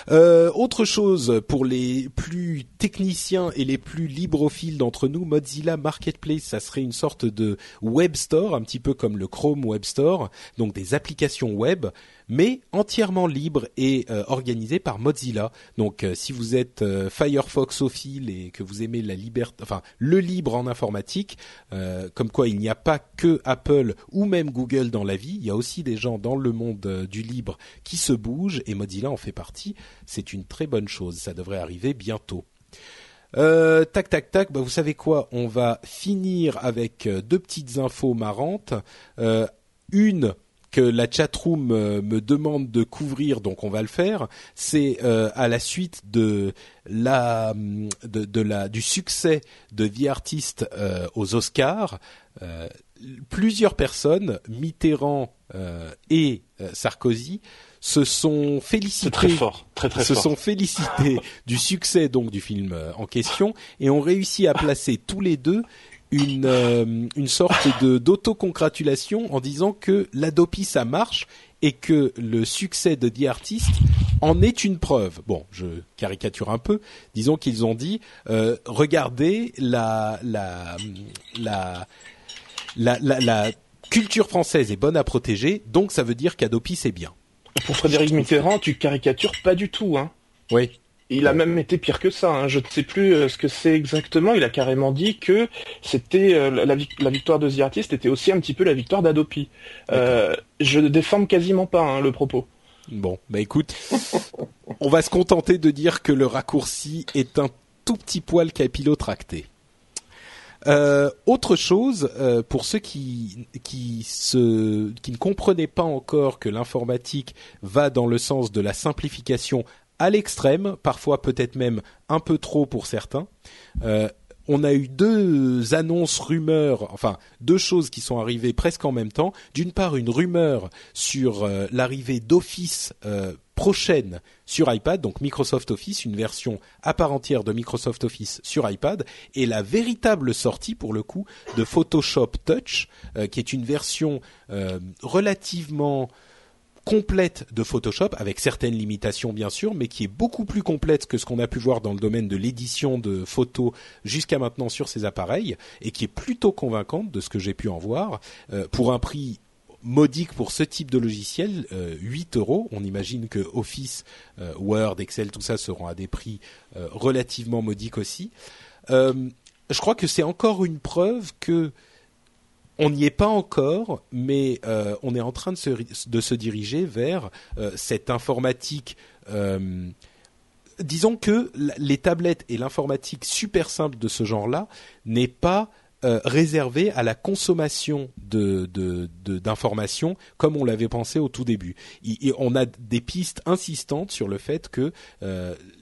Euh, autre chose pour les plus techniciens et les plus librophiles d'entre nous, Mozilla Marketplace, ça serait une sorte de web store, un petit peu comme le Chrome Web Store, donc des applications web, mais entièrement libres et euh, organisées par Mozilla. Donc si vous êtes Firefoxophile et que vous aimez la liberté, enfin le libre libre en informatique, euh, comme quoi il n'y a pas que Apple ou même Google dans la vie, il y a aussi des gens dans le monde euh, du libre qui se bougent et Mozilla en fait partie. C'est une très bonne chose, ça devrait arriver bientôt. Euh, tac tac tac, bah, vous savez quoi? On va finir avec deux petites infos marrantes. une que la chatroom euh, me demande de couvrir, donc on va le faire. C'est euh, à la suite de la de, la du succès de The Artist euh, aux Oscars. plusieurs personnes, Mitterrand et Sarkozy, se sont félicités, très fort, très, très se sont félicités (laughs) du succès donc du film en question et ont réussi à placer tous les deux une, euh, une sorte de d'autocongratulation en disant que l'Adopi ça marche et que le succès de The Artist en est une preuve. Bon, je caricature un peu. Disons qu'ils ont dit euh, regardez la la, la la la la culture française est bonne à protéger, donc ça veut dire qu'Adopi c'est bien. Pour Frédéric Mitterrand, tu caricatures pas du tout, hein. Oui. Il a même été pire que ça. Hein. Je ne sais plus euh, ce que c'est exactement. Il a carrément dit que c'était euh, la, victoire de The Artist était aussi un petit peu la victoire d'Adopi. Euh, je ne déforme quasiment pas hein, le propos. Bon, bah écoute, (laughs) on va se contenter de dire que le raccourci est un tout petit poil capillotracté. Euh, autre chose, euh, pour ceux qui qui se qui ne comprenaient pas encore que l'informatique va dans le sens de la simplification à l'extrême, parfois peut-être même un peu trop pour certains. Euh, on a eu deux annonces rumeurs, enfin deux choses qui sont arrivées presque en même temps. D'une part, une rumeur sur euh, l'arrivée d'Office euh, prochaine sur iPad, donc Microsoft Office, une version à part entière de Microsoft Office sur iPad, et la véritable sortie pour le coup de Photoshop Touch, qui est une version relativement complète de Photoshop, avec certaines limitations bien sûr, mais qui est beaucoup plus complète que ce qu'on a pu voir dans le domaine de l'édition de photos jusqu'à maintenant sur ces appareils, et qui est plutôt convaincante de ce que j'ai pu en voir, euh, pour un prix modique pour ce type de logiciel, euh, 8 euros. On imagine que Office, euh, Word, Excel, tout ça seront à des prix euh, relativement modiques aussi. je crois que c'est encore une preuve que on n'y est pas encore, mais euh, on est en train de se, de se diriger vers euh, cette informatique. Euh, disons que les tablettes et l'informatique super simple de ce genre-là n'est pas réservée à la consommation d'informations comme on l'avait pensé au tout début. on a des pistes insistantes sur le fait que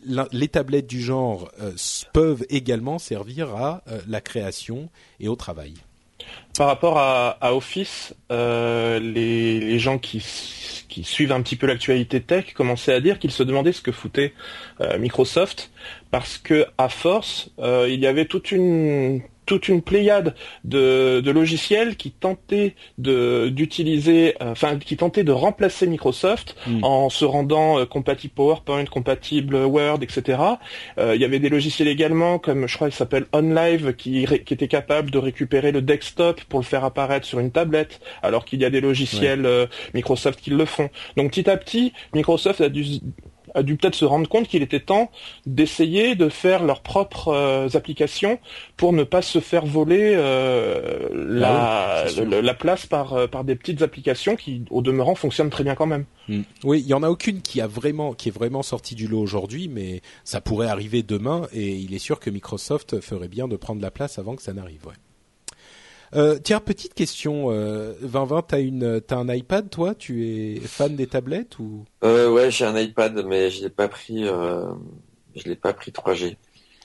les tablettes du genre peuvent également servir à la création et au travail. Par rapport à, Office, euh, les, gens qui, suivent un petit peu l'actualité tech commençaient à dire qu'ils se demandaient ce que foutait euh, Microsoft parce que à force, euh, il y avait toute une toute une pléiade de, logiciels qui tentaient de d'utiliser, euh, enfin qui tentaient de remplacer Microsoft hmm. en se rendant euh, compatible PowerPoint, compatible Word, etc. Euh, il y avait des logiciels également comme je crois il s'appelle OnLive qui, qui était capable de récupérer le desktop pour le faire apparaître sur une tablette, alors qu'il y a des logiciels Microsoft qui le font. Donc petit à petit, Microsoft a dû a dû peut-être se rendre compte qu'il était temps d'essayer de faire leurs propres euh, applications pour ne pas se faire voler euh, la, la, place par, euh, par des petites applications qui, au demeurant, fonctionnent très bien quand même. Hmm. Oui, il y en a aucune qui a vraiment, qui est vraiment sortie du lot aujourd'hui, mais ça pourrait arriver demain et il est sûr que Microsoft ferait bien de prendre la place avant que ça n'arrive. Ouais. Euh, tiens, petite question. Euh, 2020, t'as une, t'as un iPad, toi? Tu es fan des tablettes ou? Euh, Ouais, j'ai un iPad, mais je l'ai pas pris. Euh, je l'ai pas pris 3G.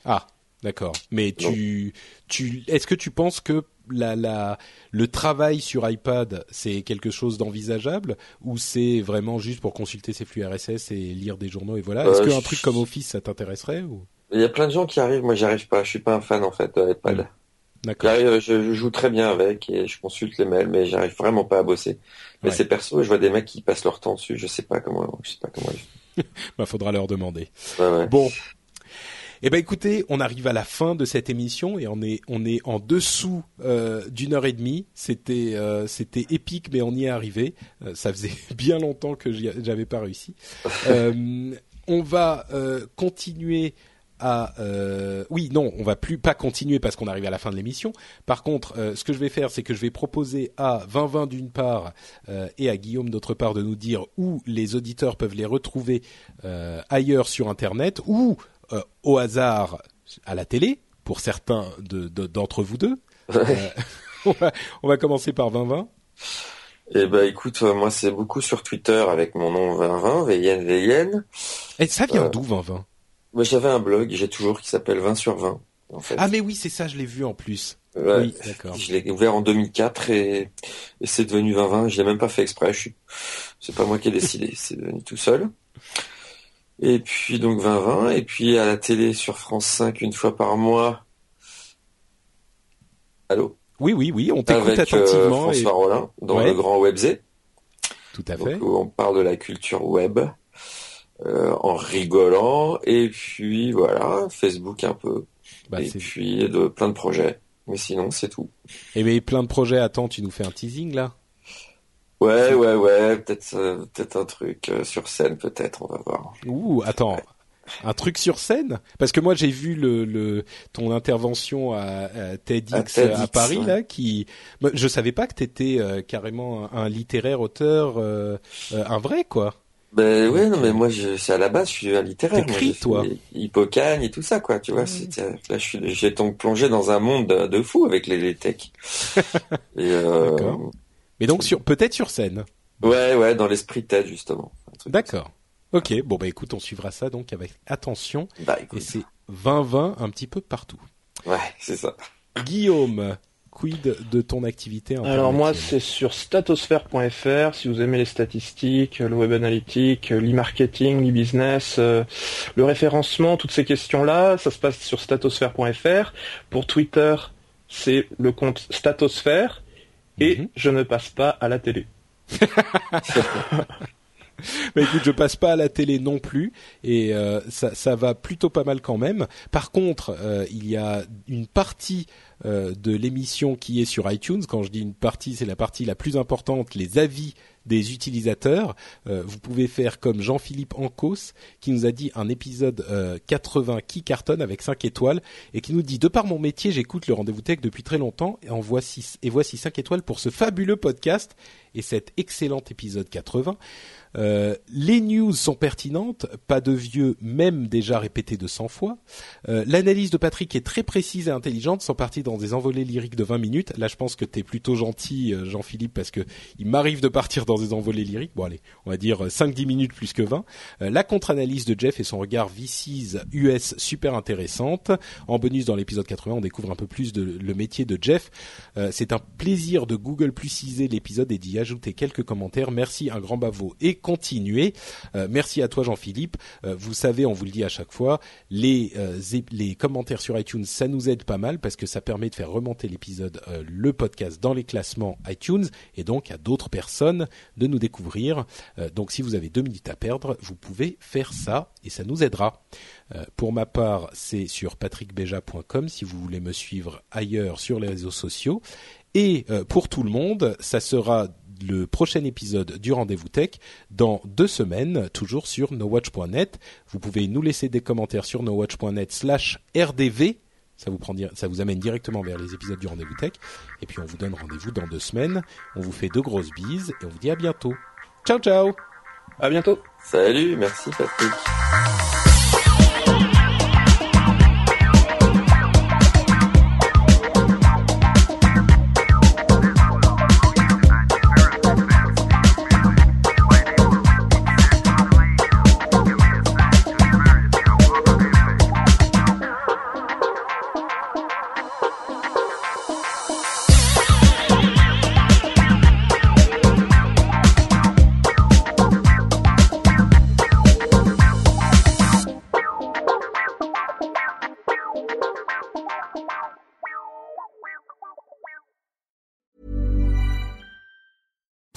Ah, d'accord. Mais tu, tu, est-ce que tu penses que la, la, le travail sur iPad, c'est quelque chose d'envisageable ou c'est vraiment juste pour consulter ses flux RSS et lire des journaux et voilà? Est-ce qu'un truc comme Office, ça t'intéresserait ou? Il y a plein de gens qui arrivent. Moi, j'y arrive pas. Je suis pas un fan en fait de. Hmm. Je, je, joue très bien avec et je consulte les mails, mais j'arrive vraiment pas à bosser. Mais c'est perso, je vois des mecs qui passent leur temps dessus. Je sais pas comment, je sais pas comment. (laughs) bah, faudra leur demander. Ouais, bon. Eh ben écoutez, on arrive à la fin de cette émission et on est on est en dessous euh, d'une heure et demie. C'était euh, c'était épique, mais on y est arrivé. Euh, ça faisait (laughs) bien longtemps que j'avais pas réussi. (laughs) Euh, on va continuer euh, oui, non, on va plus pas continuer parce qu'on arrive à la fin de l'émission. Par contre, euh, ce que je vais faire, c'est que je vais proposer à 2020 d'une part euh, et à Guillaume d'autre part de nous dire où les auditeurs peuvent les retrouver ailleurs sur Internet ou au hasard à la télé pour certains d'entre vous deux. (laughs) on, va, commencer par 2020. Eh ben écoute, moi c'est beaucoup sur Twitter avec mon nom 2020, VN VN. Et ça vient d'où 2020 moi, j'avais un blog, j'ai toujours, qui s'appelle 20 sur 20. En fait. Ah mais oui, c'est ça, je l'ai vu en plus. oui, d'accord. Je l'ai ouvert en 2004 et, et c'est devenu 2020. Je l'ai même pas fait exprès. Je suis... C'est pas moi qui ai décidé, (laughs) c'est devenu tout seul. Et puis donc 2020 et puis à la télé sur France 5 une fois par mois. Allô? Oui oui oui, on t'écoute euh, attentivement. François et... Rollin dans le Grand Webzé. Tout à fait. on parle de la culture web. Euh, en rigolant et puis voilà Facebook un peu. Bah, et puis de plein de projets. Mais sinon c'est tout. Et eh mais plein de projets. Attends tu nous fais un teasing là? Ouais ouais ouais. Peut-être euh, peut-être un truc euh, sur scène peut-être on va voir. Ouh attends. Un truc sur scène? Parce que moi j'ai vu le, le ton intervention à, TEDx à, Paris là, qui je savais pas que t'étais étais carrément un, littéraire auteur, un vrai quoi. Ben oui, non, mais moi, je, c'est à la base, je suis un littéraire. T'écris, toi. Hippocagne et tout ça, quoi. Tu vois, c'est, là, je suis, j'ai donc plongé dans un monde de, de fou avec les, les techs. (laughs) et, euh, D'accord. Mais donc sur peut-être sur scène. ouais, ouais, dans l'esprit tête, justement. Un truc D'accord. Ok, bon bah écoute, on suivra ça donc avec attention. Bah, Et c'est 20-20 un petit peu partout. Ouais, c'est ça. Guillaume, quid de ton activité Alors moi, c'est sur statosphere.fr. Si vous aimez les statistiques, le web analytique, l'e-marketing, l'e-business, euh, le référencement, toutes ces questions-là, ça se passe sur statosphere.fr. Pour Twitter, c'est le compte Statosphère. Et Mhm. je ne passe pas à la télé. (laughs) (laughs) Bah écoute, je passe pas à la télé non plus et euh, ça, ça va plutôt pas mal quand même. Par contre, euh, il y a une partie euh, de l'émission qui est sur iTunes. Quand je dis une partie, c'est la partie la plus importante, les avis des utilisateurs. Euh, vous pouvez faire comme Jean-Philippe Ancos qui nous a dit un épisode euh, 80 qui cartonne avec 5 étoiles et qui nous dit de par mon métier, j'écoute le rendez-vous tech depuis très longtemps et voici et voici 5 étoiles pour ce fabuleux podcast et cet excellent épisode 80. Euh, les news sont pertinentes, pas de vieux, même déjà répétés de 100 fois. Euh, L'analyse de Patrick est très précise et intelligente, sans partir dans des envolées lyriques de 20 minutes. Là, je pense que t'es plutôt gentil, euh, Jean-Philippe, parce que il m'arrive de partir dans des envolées lyriques. Bon, allez, on va dire euh, 5-10 minutes plus que 20. Euh, la contre-analyse de Jeff et son regard VCs US super intéressante. En bonus, dans l'épisode 80, on découvre un peu plus de le métier de Jeff. C'est un plaisir de Google plusiser l'épisode et d'y ajouter quelques commentaires. Merci, un grand bavo et continuez. Euh, merci à toi Jean-Philippe. Euh, vous savez, on vous le dit à chaque fois, les euh, les commentaires sur iTunes, ça nous aide pas mal parce que ça permet de faire remonter l'épisode, euh, le podcast dans les classements iTunes et donc à d'autres personnes de nous découvrir. Euh, donc si vous avez deux minutes à perdre, vous pouvez faire ça et ça nous aidera. Euh, pour ma part, c'est sur patrickbeja.com si vous voulez me suivre ailleurs sur les réseaux sociaux. Et pour tout le monde, ça sera le prochain épisode du Rendez-vous Tech dans deux semaines, toujours sur nowatch.net. Vous pouvez nous laisser des commentaires sur nowatch.net slash rdv. Ça vous, prend, ça vous amène directement vers les épisodes du Rendez-vous Tech. Et puis on vous donne rendez-vous dans deux semaines. On vous fait de grosses bises et on vous dit à bientôt. Ciao ciao À bientôt. Salut, merci Patrick.